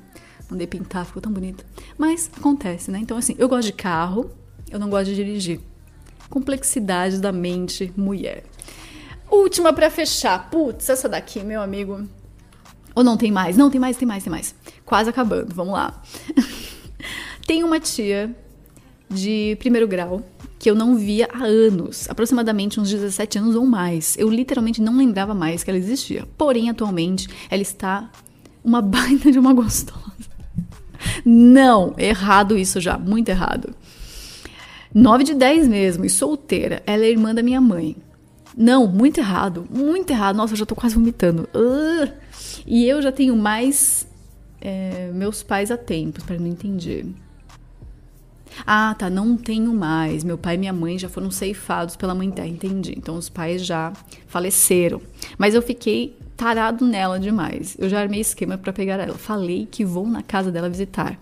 Mandei pintar, ficou tão bonito. Mas acontece, né? Então, assim, eu gosto de carro, eu não gosto de dirigir. Complexidade da mente mulher. Última para fechar. Putz, essa daqui, meu amigo. Ou não tem mais? Não, tem mais, tem mais, tem mais. Quase acabando, vamos lá. tem uma tia de primeiro grau que eu não via há anos, aproximadamente uns 17 anos ou mais. Eu literalmente não lembrava mais que ela existia. Porém, atualmente, ela está uma baita de uma gostosa. Não, errado isso já, muito errado. 9 de 10 mesmo, e solteira. Ela é irmã da minha mãe. Não, muito errado, muito errado. Nossa, eu já tô quase vomitando. Uh! E eu já tenho mais é, meus pais há tempos, para não entender. Ah, tá, não tenho mais. Meu pai e minha mãe já foram ceifados pela mãe terra, entendi. Então os pais já faleceram. Mas eu fiquei tarado nela demais. Eu já armei esquema para pegar ela. Falei que vou na casa dela visitar.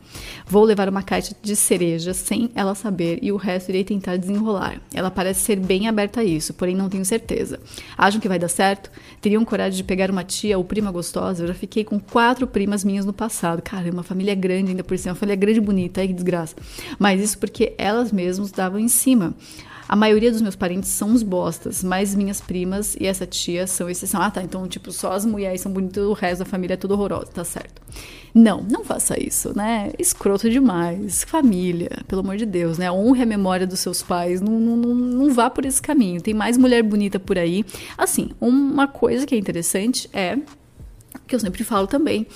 Vou levar uma caixa de cereja sem ela saber e o resto irei tentar desenrolar. Ela parece ser bem aberta a isso, porém não tenho certeza. Acham que vai dar certo? Teriam coragem de pegar uma tia ou prima gostosa? Eu já fiquei com quatro primas minhas no passado. Cara, uma família grande ainda por cima, família grande e bonita, ai que desgraça. Mas isso porque elas mesmas davam em cima. A maioria dos meus parentes são uns bostas, mas minhas primas e essa tia são exceção. Ah, tá. Então, tipo, só as mulheres são bonitas, o resto da família é tudo horroroso, tá certo. Não, não faça isso, né? Escroto demais. Família, pelo amor de Deus, né? Honre a memória dos seus pais. Não, não, não, não vá por esse caminho. Tem mais mulher bonita por aí. Assim, uma coisa que é interessante é que eu sempre falo também,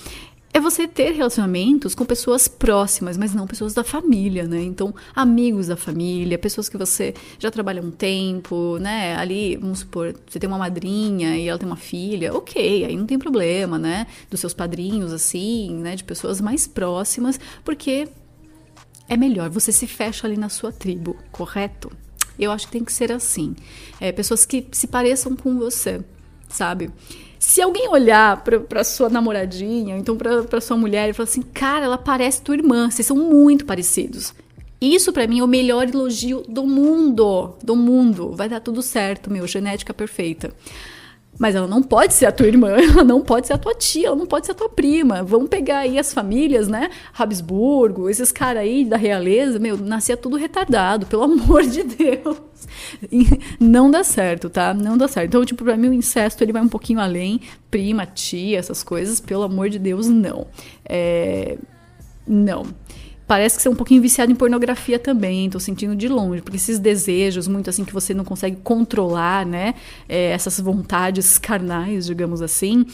é você ter relacionamentos com pessoas próximas, mas não pessoas da família, né? Então, amigos da família, pessoas que você já trabalha um tempo, né? Ali, vamos supor, você tem uma madrinha e ela tem uma filha, ok, aí não tem problema, né? Dos seus padrinhos, assim, né? De pessoas mais próximas, porque é melhor, você se fecha ali na sua tribo, correto? Eu acho que tem que ser assim. É, pessoas que se pareçam com você, sabe? Se alguém olhar pra, pra sua namoradinha, então pra, pra sua mulher, e falar assim, cara, ela parece tua irmã, vocês são muito parecidos. Isso para mim é o melhor elogio do mundo, do mundo. Vai dar tudo certo, meu, genética perfeita. Mas ela não pode ser a tua irmã, ela não pode ser a tua tia, ela não pode ser a tua prima. Vamos pegar aí as famílias, né? Habsburgo, esses caras aí da realeza, meu, nascia tudo retardado, pelo amor de Deus. não dá certo, tá? Não dá certo. Então, tipo, pra mim o incesto ele vai um pouquinho além, prima, tia, essas coisas, pelo amor de Deus, não. É... Não parece que você é um pouquinho viciado em pornografia também, tô sentindo de longe, porque esses desejos, muito assim, que você não consegue controlar, né? É, essas vontades carnais, digamos assim,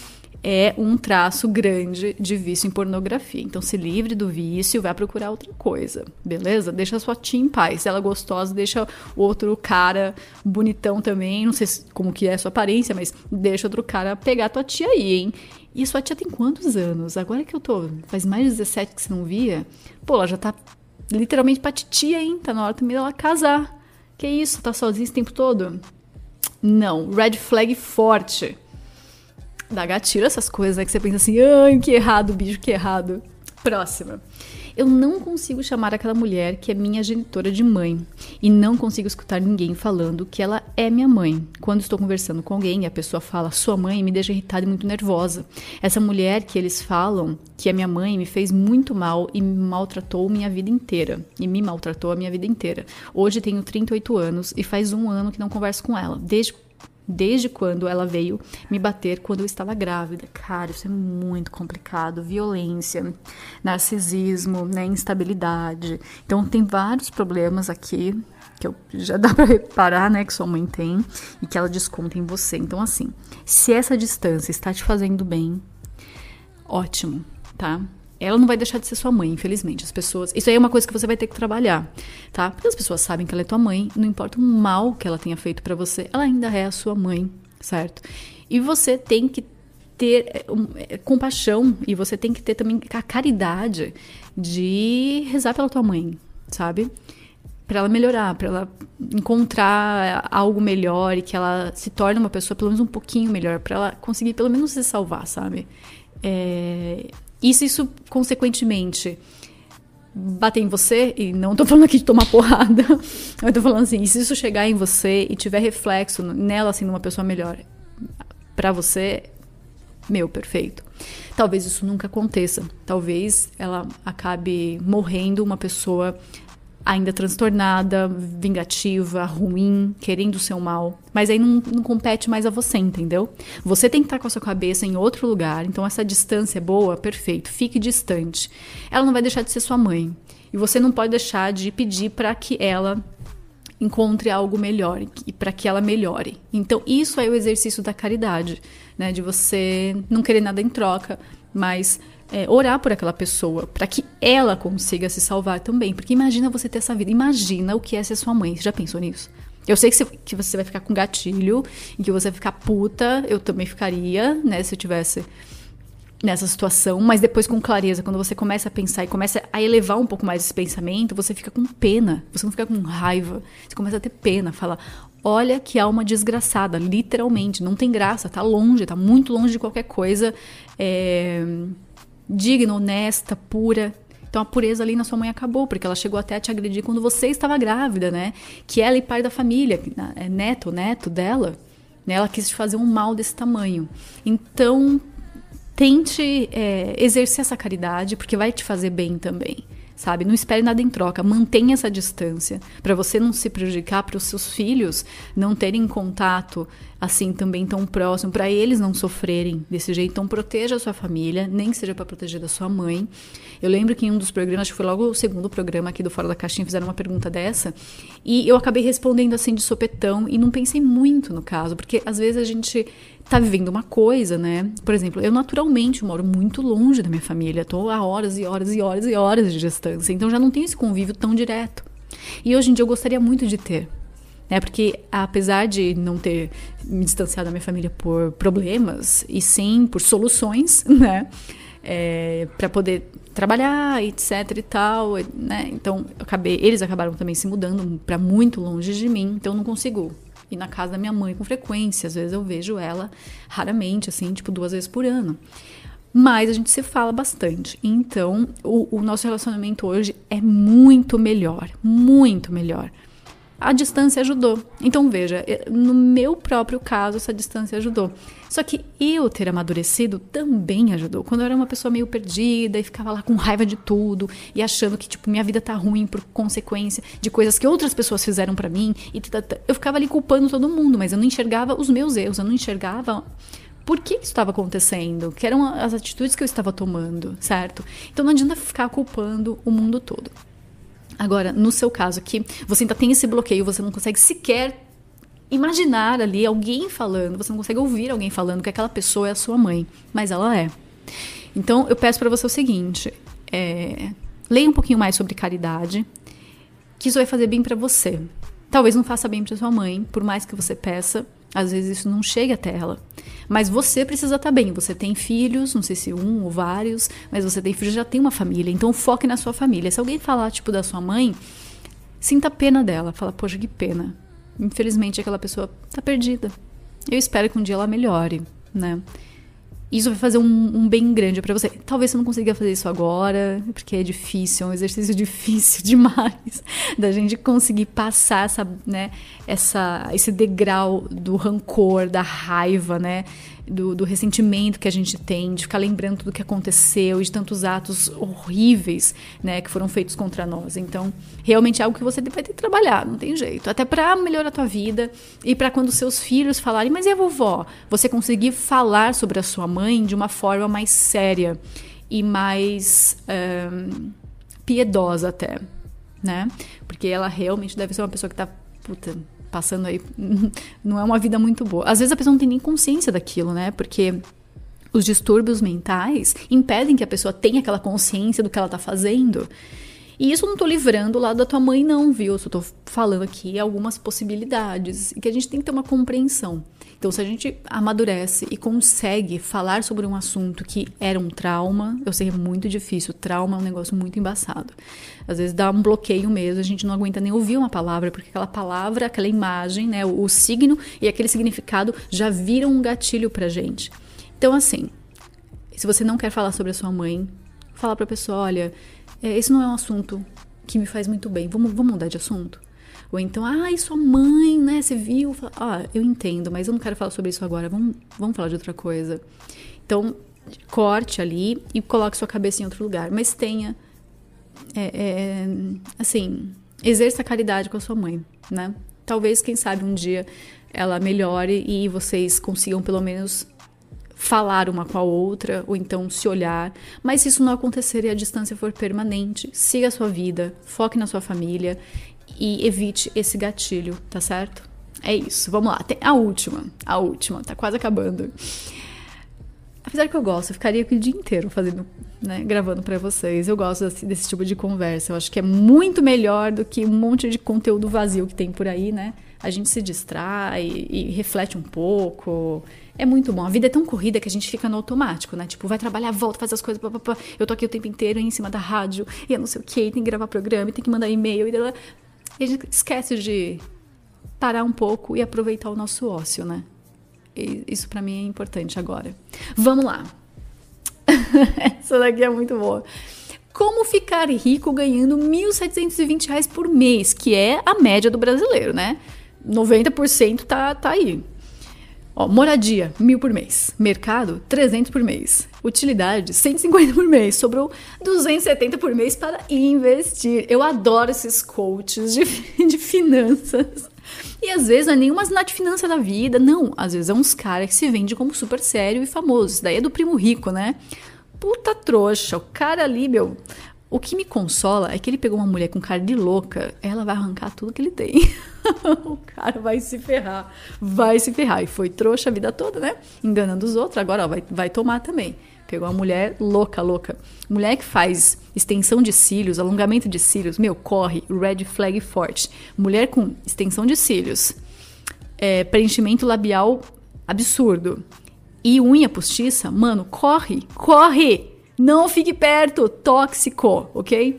é um traço grande de vício em pornografia. Então, se livre do vício, vai procurar outra coisa, beleza? Deixa a sua tia em paz. Se ela é gostosa, deixa outro cara bonitão também. Não sei como que é a sua aparência, mas deixa outro cara pegar a tua tia aí, hein? E sua tia tem quantos anos? Agora que eu tô. Faz mais de 17 que você não via. Pô, ela já tá literalmente pra titia, hein? Tá na hora também dela casar. Que isso? Tá sozinha esse tempo todo? Não. Red flag forte. Dá gatilho essas coisas, né? Que você pensa assim, ai, que errado, bicho, que errado. Próxima. Eu não consigo chamar aquela mulher que é minha genitora de mãe. E não consigo escutar ninguém falando que ela é minha mãe. Quando estou conversando com alguém e a pessoa fala sua mãe, me deixa irritada e muito nervosa. Essa mulher que eles falam que é minha mãe me fez muito mal e me maltratou minha vida inteira. E me maltratou a minha vida inteira. Hoje tenho 38 anos e faz um ano que não converso com ela. Desde desde quando ela veio me bater quando eu estava grávida. Cara, isso é muito complicado. Violência, narcisismo, né, instabilidade. Então tem vários problemas aqui que eu, já dá para reparar, né, que sua mãe tem e que ela desconta em você. Então assim, se essa distância está te fazendo bem, ótimo, tá? Ela não vai deixar de ser sua mãe, infelizmente. As pessoas. Isso aí é uma coisa que você vai ter que trabalhar, tá? Porque as pessoas sabem que ela é tua mãe, não importa o mal que ela tenha feito para você, ela ainda é a sua mãe, certo? E você tem que ter é, é, compaixão e você tem que ter também a caridade de rezar pela tua mãe, sabe? Para ela melhorar, para ela encontrar algo melhor e que ela se torne uma pessoa pelo menos um pouquinho melhor, para ela conseguir pelo menos se salvar, sabe? É, e se isso, consequentemente, bater em você, e não tô falando aqui de tomar porrada, eu tô falando assim, se isso chegar em você e tiver reflexo nela, assim, numa pessoa melhor para você, meu, perfeito. Talvez isso nunca aconteça. Talvez ela acabe morrendo uma pessoa ainda transtornada, vingativa, ruim, querendo o seu mal. Mas aí não, não, compete mais a você, entendeu? Você tem que estar com a sua cabeça em outro lugar. Então essa distância é boa, perfeito. Fique distante. Ela não vai deixar de ser sua mãe. E você não pode deixar de pedir para que ela encontre algo melhor e para que ela melhore. Então isso é o exercício da caridade, né? De você não querer nada em troca, mas é, orar por aquela pessoa, para que ela consiga se salvar também. Porque imagina você ter essa vida, imagina o que é ser sua mãe. Você já pensou nisso? Eu sei que você, que você vai ficar com gatilho e que você vai ficar puta, eu também ficaria, né, se eu tivesse nessa situação, mas depois com clareza, quando você começa a pensar e começa a elevar um pouco mais esse pensamento, você fica com pena, você não fica com raiva, você começa a ter pena, fala, Olha que alma desgraçada, literalmente. Não tem graça, tá longe, tá muito longe de qualquer coisa é, digna, honesta, pura. Então a pureza ali na sua mãe acabou, porque ela chegou até a te agredir quando você estava grávida, né? Que ela e pai da família, é neto, neto dela, né? ela quis te fazer um mal desse tamanho. Então tente é, exercer essa caridade, porque vai te fazer bem também sabe? Não espere nada em troca, mantenha essa distância para você não se prejudicar, para os seus filhos não terem contato assim também tão próximo, para eles não sofrerem desse jeito. Então proteja a sua família, nem que seja para proteger da sua mãe. Eu lembro que em um dos programas, acho que foi logo o segundo programa aqui do Fora da Caixinha, fizeram uma pergunta dessa, e eu acabei respondendo assim de sopetão e não pensei muito no caso, porque às vezes a gente tá vivendo uma coisa, né? Por exemplo, eu naturalmente moro muito longe da minha família, tô a horas e horas e horas e horas de distância, então já não tenho esse convívio tão direto. E hoje em dia eu gostaria muito de ter, né? Porque apesar de não ter me distanciado da minha família por problemas e sim por soluções, né? É, para poder trabalhar, etc e tal, né? Então, acabei, eles acabaram também se mudando para muito longe de mim, então não consigo ir na casa da minha mãe com frequência. Às vezes eu vejo ela raramente, assim, tipo duas vezes por ano. Mas a gente se fala bastante. Então, o, o nosso relacionamento hoje é muito melhor, muito melhor a distância ajudou. Então veja, no meu próprio caso, essa distância ajudou. Só que eu ter amadurecido também ajudou. Quando eu era uma pessoa meio perdida e ficava lá com raiva de tudo e achando que tipo minha vida tá ruim por consequência de coisas que outras pessoas fizeram para mim e eu ficava ali culpando todo mundo, mas eu não enxergava os meus erros, eu não enxergava por que isso estava acontecendo, que eram as atitudes que eu estava tomando, certo? Então não adianta ficar culpando o mundo todo. Agora, no seu caso aqui, você ainda tem esse bloqueio, você não consegue sequer imaginar ali alguém falando, você não consegue ouvir alguém falando que aquela pessoa é a sua mãe, mas ela é. Então, eu peço para você o seguinte: é, leia um pouquinho mais sobre caridade, que isso vai fazer bem para você. Talvez não faça bem para sua mãe, por mais que você peça, às vezes isso não chega até ela. Mas você precisa estar tá bem. Você tem filhos, não sei se um ou vários, mas você tem filhos, já tem uma família. Então foque na sua família. Se alguém falar, tipo, da sua mãe, sinta pena dela. Fala, poxa, que pena. Infelizmente aquela pessoa tá perdida. Eu espero que um dia ela melhore, né? Isso vai fazer um, um bem grande para você. Talvez você não consiga fazer isso agora, porque é difícil, é um exercício difícil demais da gente conseguir passar essa, né, essa, esse degrau do rancor, da raiva, né? Do, do, ressentimento que a gente tem, de ficar lembrando tudo que aconteceu, de tantos atos horríveis, né, que foram feitos contra nós. Então, realmente é algo que você vai ter que trabalhar, não tem jeito. Até para melhorar a tua vida e para quando seus filhos falarem, mas e a vovó? Você conseguir falar sobre a sua mãe de uma forma mais séria e mais um, piedosa até, né? Porque ela realmente deve ser uma pessoa que tá puta, passando aí não é uma vida muito boa. Às vezes a pessoa não tem nem consciência daquilo, né? Porque os distúrbios mentais impedem que a pessoa tenha aquela consciência do que ela tá fazendo. E isso eu não tô livrando o lado da tua mãe, não, viu? Eu só tô falando aqui algumas possibilidades e que a gente tem que ter uma compreensão. Então, se a gente amadurece e consegue falar sobre um assunto que era um trauma, eu sei que é muito difícil. Trauma é um negócio muito embaçado. Às vezes dá um bloqueio mesmo, a gente não aguenta nem ouvir uma palavra, porque aquela palavra, aquela imagem, né, o, o signo e aquele significado já viram um gatilho pra gente. Então, assim, se você não quer falar sobre a sua mãe, fala pra pessoa: olha, é, esse não é um assunto que me faz muito bem, vamos, vamos mudar de assunto? Ou então, ai, sua mãe, né? Você viu? Ah, eu entendo, mas eu não quero falar sobre isso agora. Vamos, vamos falar de outra coisa. Então, corte ali e coloque sua cabeça em outro lugar. Mas tenha, é, é, assim, exerça caridade com a sua mãe, né? Talvez, quem sabe, um dia ela melhore e vocês consigam pelo menos falar uma com a outra, ou então se olhar. Mas se isso não acontecer e a distância for permanente, siga a sua vida, foque na sua família e evite esse gatilho, tá certo? É isso, vamos lá. Tem a última, a última, tá quase acabando. Apesar que eu gosto, eu ficaria aqui o dia inteiro fazendo, né, gravando para vocês. Eu gosto desse, desse, tipo de conversa. Eu acho que é muito melhor do que um monte de conteúdo vazio que tem por aí, né? A gente se distrai e, e reflete um pouco. É muito bom. A vida é tão corrida que a gente fica no automático, né? Tipo, vai trabalhar, volta, faz as coisas, pá, pá, pá. eu tô aqui o tempo inteiro em cima da rádio, e eu não sei o que, tem que gravar programa, tem que mandar e-mail, e e a gente esquece de parar um pouco e aproveitar o nosso ócio, né? E isso para mim é importante agora. Vamos lá. Essa daqui é muito boa. Como ficar rico ganhando R$ 1.720 por mês, que é a média do brasileiro, né? 90% tá, tá aí. Ó, moradia, mil por mês. Mercado, 300 por mês. Utilidade, 150 por mês. Sobrou 270 por mês para investir. Eu adoro esses coaches de, de finanças. E às vezes não é nenhuma Nath Finança da vida, não. Às vezes é uns caras que se vende como super sério e famoso. Isso daí é do primo rico, né? Puta trouxa. O cara ali, meu. O que me consola é que ele pegou uma mulher com cara de louca, ela vai arrancar tudo que ele tem. o cara vai se ferrar, vai se ferrar. E foi trouxa a vida toda, né? Enganando os outros, agora ó, vai, vai tomar também. Pegou uma mulher louca, louca. Mulher que faz extensão de cílios, alongamento de cílios, meu, corre, red flag forte. Mulher com extensão de cílios, é, preenchimento labial absurdo e unha postiça, mano, corre, corre! Não fique perto, tóxico, ok?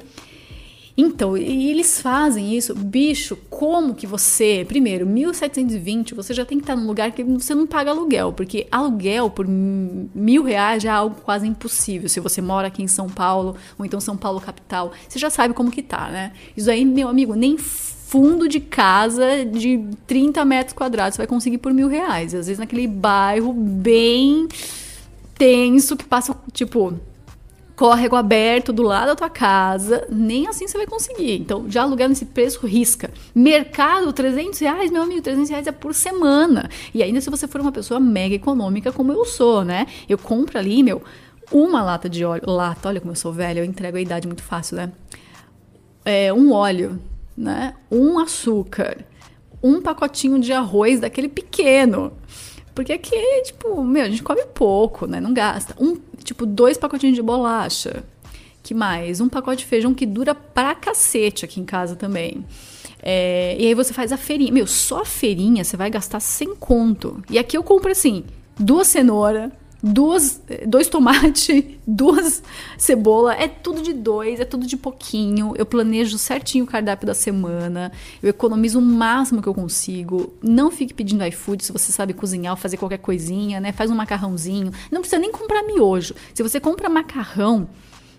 Então, e eles fazem isso, bicho, como que você, primeiro, 1720, você já tem que estar num lugar que você não paga aluguel, porque aluguel por mil reais já é algo quase impossível. Se você mora aqui em São Paulo, ou então São Paulo capital, você já sabe como que tá, né? Isso aí, meu amigo, nem fundo de casa de 30 metros quadrados você vai conseguir por mil reais. Às vezes naquele bairro bem tenso que passa, tipo, córrego aberto do lado da tua casa, nem assim você vai conseguir. Então, já aluguel nesse preço, risca. Mercado, 300 reais, meu amigo, 300 reais é por semana. E ainda se você for uma pessoa mega econômica como eu sou, né? Eu compro ali, meu, uma lata de óleo. Lata, olha como eu sou velha, eu entrego a idade muito fácil, né? É, um óleo, né? Um açúcar, um pacotinho de arroz daquele pequeno. Porque aqui, tipo, meu, a gente come pouco, né? Não gasta. Um tipo, dois pacotinhos de bolacha. Que mais? Um pacote de feijão que dura pra cacete aqui em casa também. É, e aí você faz a feirinha. Meu, só a feirinha você vai gastar sem conto. E aqui eu compro assim, duas cenouras, duas, dois tomates, duas cebola, é tudo de dois, é tudo de pouquinho. Eu planejo certinho o cardápio da semana, eu economizo o máximo que eu consigo. Não fique pedindo iFood se você sabe cozinhar ou fazer qualquer coisinha, né? Faz um macarrãozinho. Não precisa nem comprar miojo. Se você compra macarrão,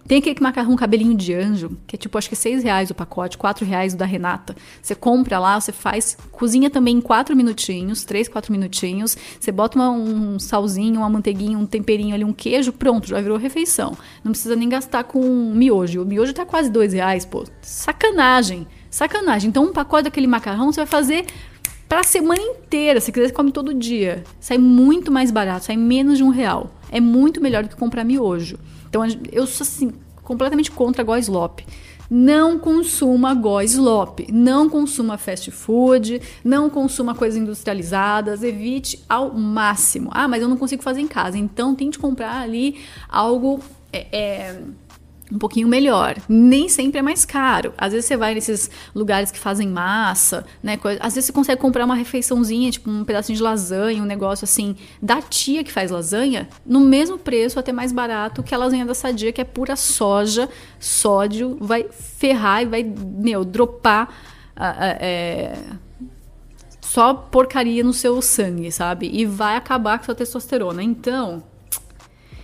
tem aquele macarrão cabelinho de anjo, que é tipo, acho que é 6 reais o pacote, 4 reais o da Renata. Você compra lá, você faz, cozinha também em 4 minutinhos, 3, 4 minutinhos. Você bota uma, um salzinho, uma manteiguinha, um temperinho ali, um queijo, pronto, já virou refeição. Não precisa nem gastar com miojo. O miojo tá quase 2 reais, pô. Sacanagem, sacanagem. Então, um pacote daquele macarrão você vai fazer pra semana inteira. Se quiser, você come todo dia. Sai muito mais barato, sai menos de um real. É muito melhor do que comprar miojo. Então eu sou assim, completamente contra Goislop. Não consuma Goislop, não consuma fast food, não consuma coisas industrializadas, evite ao máximo. Ah, mas eu não consigo fazer em casa, então tente comprar ali algo é, é, um pouquinho melhor. Nem sempre é mais caro. Às vezes você vai nesses lugares que fazem massa, né? Às vezes você consegue comprar uma refeiçãozinha, tipo um pedacinho de lasanha, um negócio assim, da tia que faz lasanha, no mesmo preço, até mais barato que a lasanha da Sadia, que é pura soja, sódio, vai ferrar e vai, meu, dropar. é, só porcaria no seu sangue, sabe? E vai acabar com sua testosterona. Então,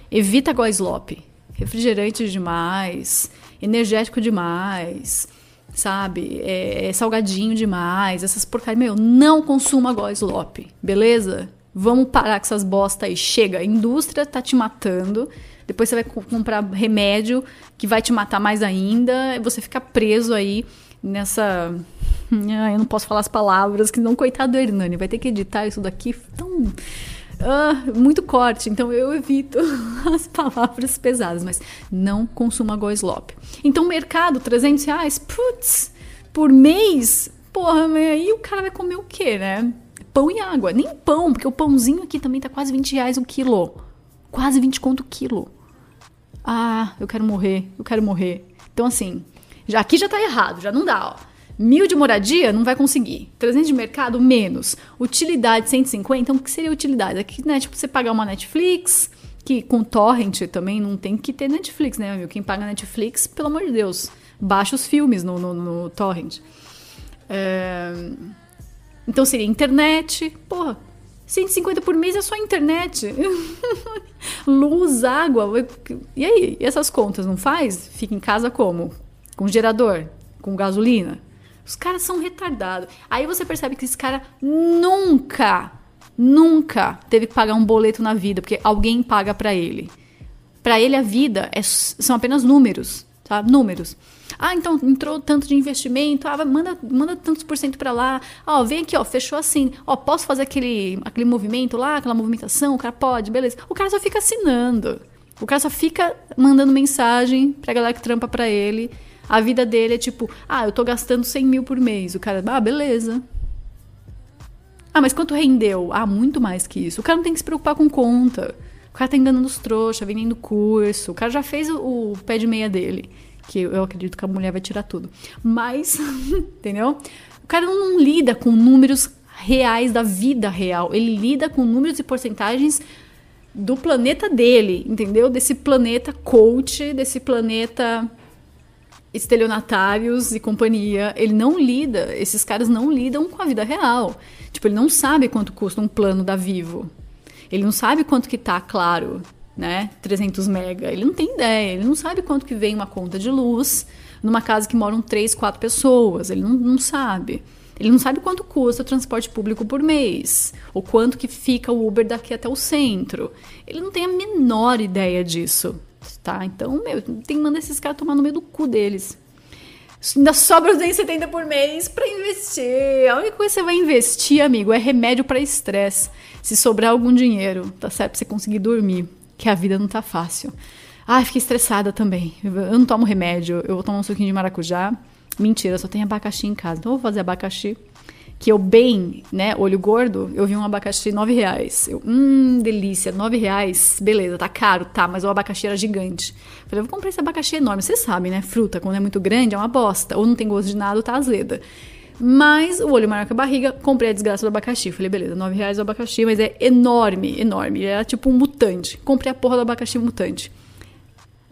evita Goislop refrigerante demais, energético demais, sabe? É, é salgadinho demais, essas porcarias. Meu, não consuma Goislop, beleza? Vamos parar com essas bosta aí. Chega, a indústria tá te matando. Depois você vai comprar remédio que vai te matar mais ainda. Você fica preso aí nessa. Ah, eu não posso falar as palavras, que não, coitado do Hernani, vai ter que editar isso daqui tão uh, muito corte, então eu evito as palavras pesadas, mas não consuma goislop. Então, mercado, 300 reais, putz, por mês, porra, aí o cara vai comer o quê, né? Pão e água. Nem pão, porque o pãozinho aqui também tá quase 20 reais o quilo. Quase 20 conto o quilo. Ah, eu quero morrer, eu quero morrer. Então, assim, já aqui já tá errado, já não dá, ó. Mil de moradia, não vai conseguir. 300 de mercado, menos. Utilidade, 150. Então, o que seria utilidade? Aqui, né, tipo, você pagar uma Netflix, que com torrent também não tem que ter Netflix, né, meu? Quem paga Netflix, pelo amor de Deus, baixa os filmes no, no, no torrent. É... Então seria internet. Porra, 150 por mês é só internet. Luz, água. E aí? E essas contas não faz? Fica em casa como? Com gerador? Com gasolina? Os caras são retardados. Aí você percebe que esse cara nunca, nunca teve que pagar um boleto na vida, porque alguém paga para ele. Para ele a vida é, são apenas números, tá? Números. Ah, então entrou tanto de investimento, ah, manda, manda tantos por cento para lá. Ó, vem aqui, ó, fechou assim. Ó, posso fazer aquele, aquele movimento lá, aquela movimentação? O cara pode, beleza. O cara só fica assinando. O cara só fica mandando mensagem pra galera que trampa pra ele. A vida dele é tipo, ah, eu tô gastando 100 mil por mês. O cara, ah, beleza. Ah, mas quanto rendeu? Ah, muito mais que isso. O cara não tem que se preocupar com conta. O cara tá enganando os trouxas, vendendo curso. O cara já fez o, o pé de meia dele que eu acredito que a mulher vai tirar tudo. Mas, entendeu? O cara não lida com números reais da vida real. Ele lida com números e porcentagens do planeta dele, entendeu? Desse planeta coach, desse planeta estelionatários e companhia. Ele não lida, esses caras não lidam com a vida real. Tipo, ele não sabe quanto custa um plano da Vivo. Ele não sabe quanto que tá, claro, né? 300 mega. Ele não tem ideia, ele não sabe quanto que vem uma conta de luz numa casa que moram três, quatro pessoas. Ele não, não sabe. Ele não sabe quanto custa o transporte público por mês, ou quanto que fica o Uber daqui até o centro. Ele não tem a menor ideia disso, tá? Então, meu, tem que mandar esses caras tomar no meio do cu deles. Ainda sobra 270 por mês para investir. A única coisa que você vai investir, amigo, é remédio para estresse. Se sobrar algum dinheiro, tá certo? Pra você conseguir dormir que a vida não tá fácil. Ai, fiquei estressada também. Eu não tomo remédio, eu vou tomar um suquinho de maracujá. Mentira, só tem abacaxi em casa. Então eu vou fazer abacaxi. Que eu bem, né, olho gordo, eu vi um abacaxi nove reais. Eu, hum, delícia, nove reais. Beleza, tá caro, tá, mas o abacaxi era gigante. Falei, eu vou comprar esse abacaxi enorme. Vocês sabem, né, fruta, quando é muito grande, é uma bosta. Ou não tem gosto de nada, ou tá azeda. Mas o olho maior que a barriga, comprei a desgraça do abacaxi. Falei, beleza, 9 reais o abacaxi, mas é enorme, enorme. É tipo um mutante. Comprei a porra do abacaxi mutante.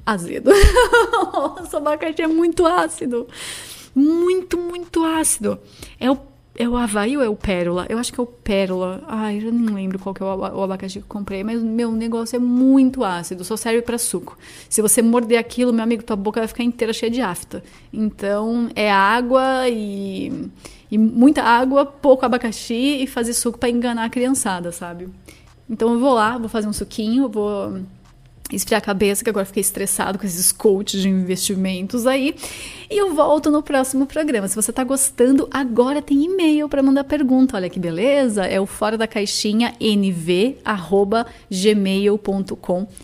Azedo. Nossa, o abacaxi é muito ácido. Muito, muito ácido. É o é o Havaí ou é o Pérola? Eu acho que é o Pérola. Ai, eu não lembro qual que é o abacaxi que eu comprei, mas meu negócio é muito ácido, só serve para suco. Se você morder aquilo, meu amigo, tua boca vai ficar inteira cheia de afta. Então, é água e, e muita água, pouco abacaxi e fazer suco para enganar a criançada, sabe? Então eu vou lá, vou fazer um suquinho, vou esfriar a cabeça, que agora fiquei estressado com esses coaches de investimentos aí. E eu volto no próximo programa. Se você tá gostando, agora tem e-mail para mandar pergunta. Olha que beleza! É o fora da caixinha nv@gmail.com.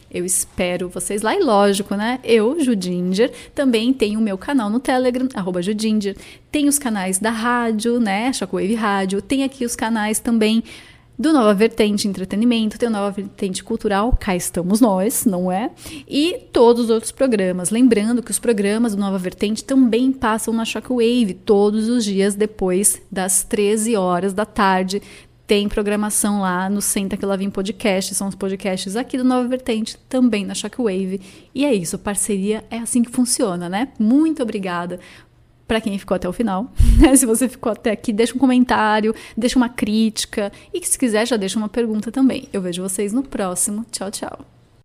Eu espero vocês lá e lógico, né? Eu, Judinger, também tenho o meu canal no Telegram @judinger. Tem os canais da rádio, né? Shockwave Rádio. Tem aqui os canais também do Nova Vertente Entretenimento, tem o Nova Vertente Cultural, cá estamos nós, não é? E todos os outros programas. Lembrando que os programas do Nova Vertente também passam na Shockwave todos os dias depois das 13 horas da tarde. Tem programação lá no Senta Que Lá Vem Podcast, são os podcasts aqui do Nova Vertente, também na Shockwave. E é isso, parceria é assim que funciona, né? Muito obrigada para quem ficou até o final. se você ficou até aqui, deixa um comentário, deixa uma crítica e se quiser já deixa uma pergunta também. Eu vejo vocês no próximo. Tchau, tchau.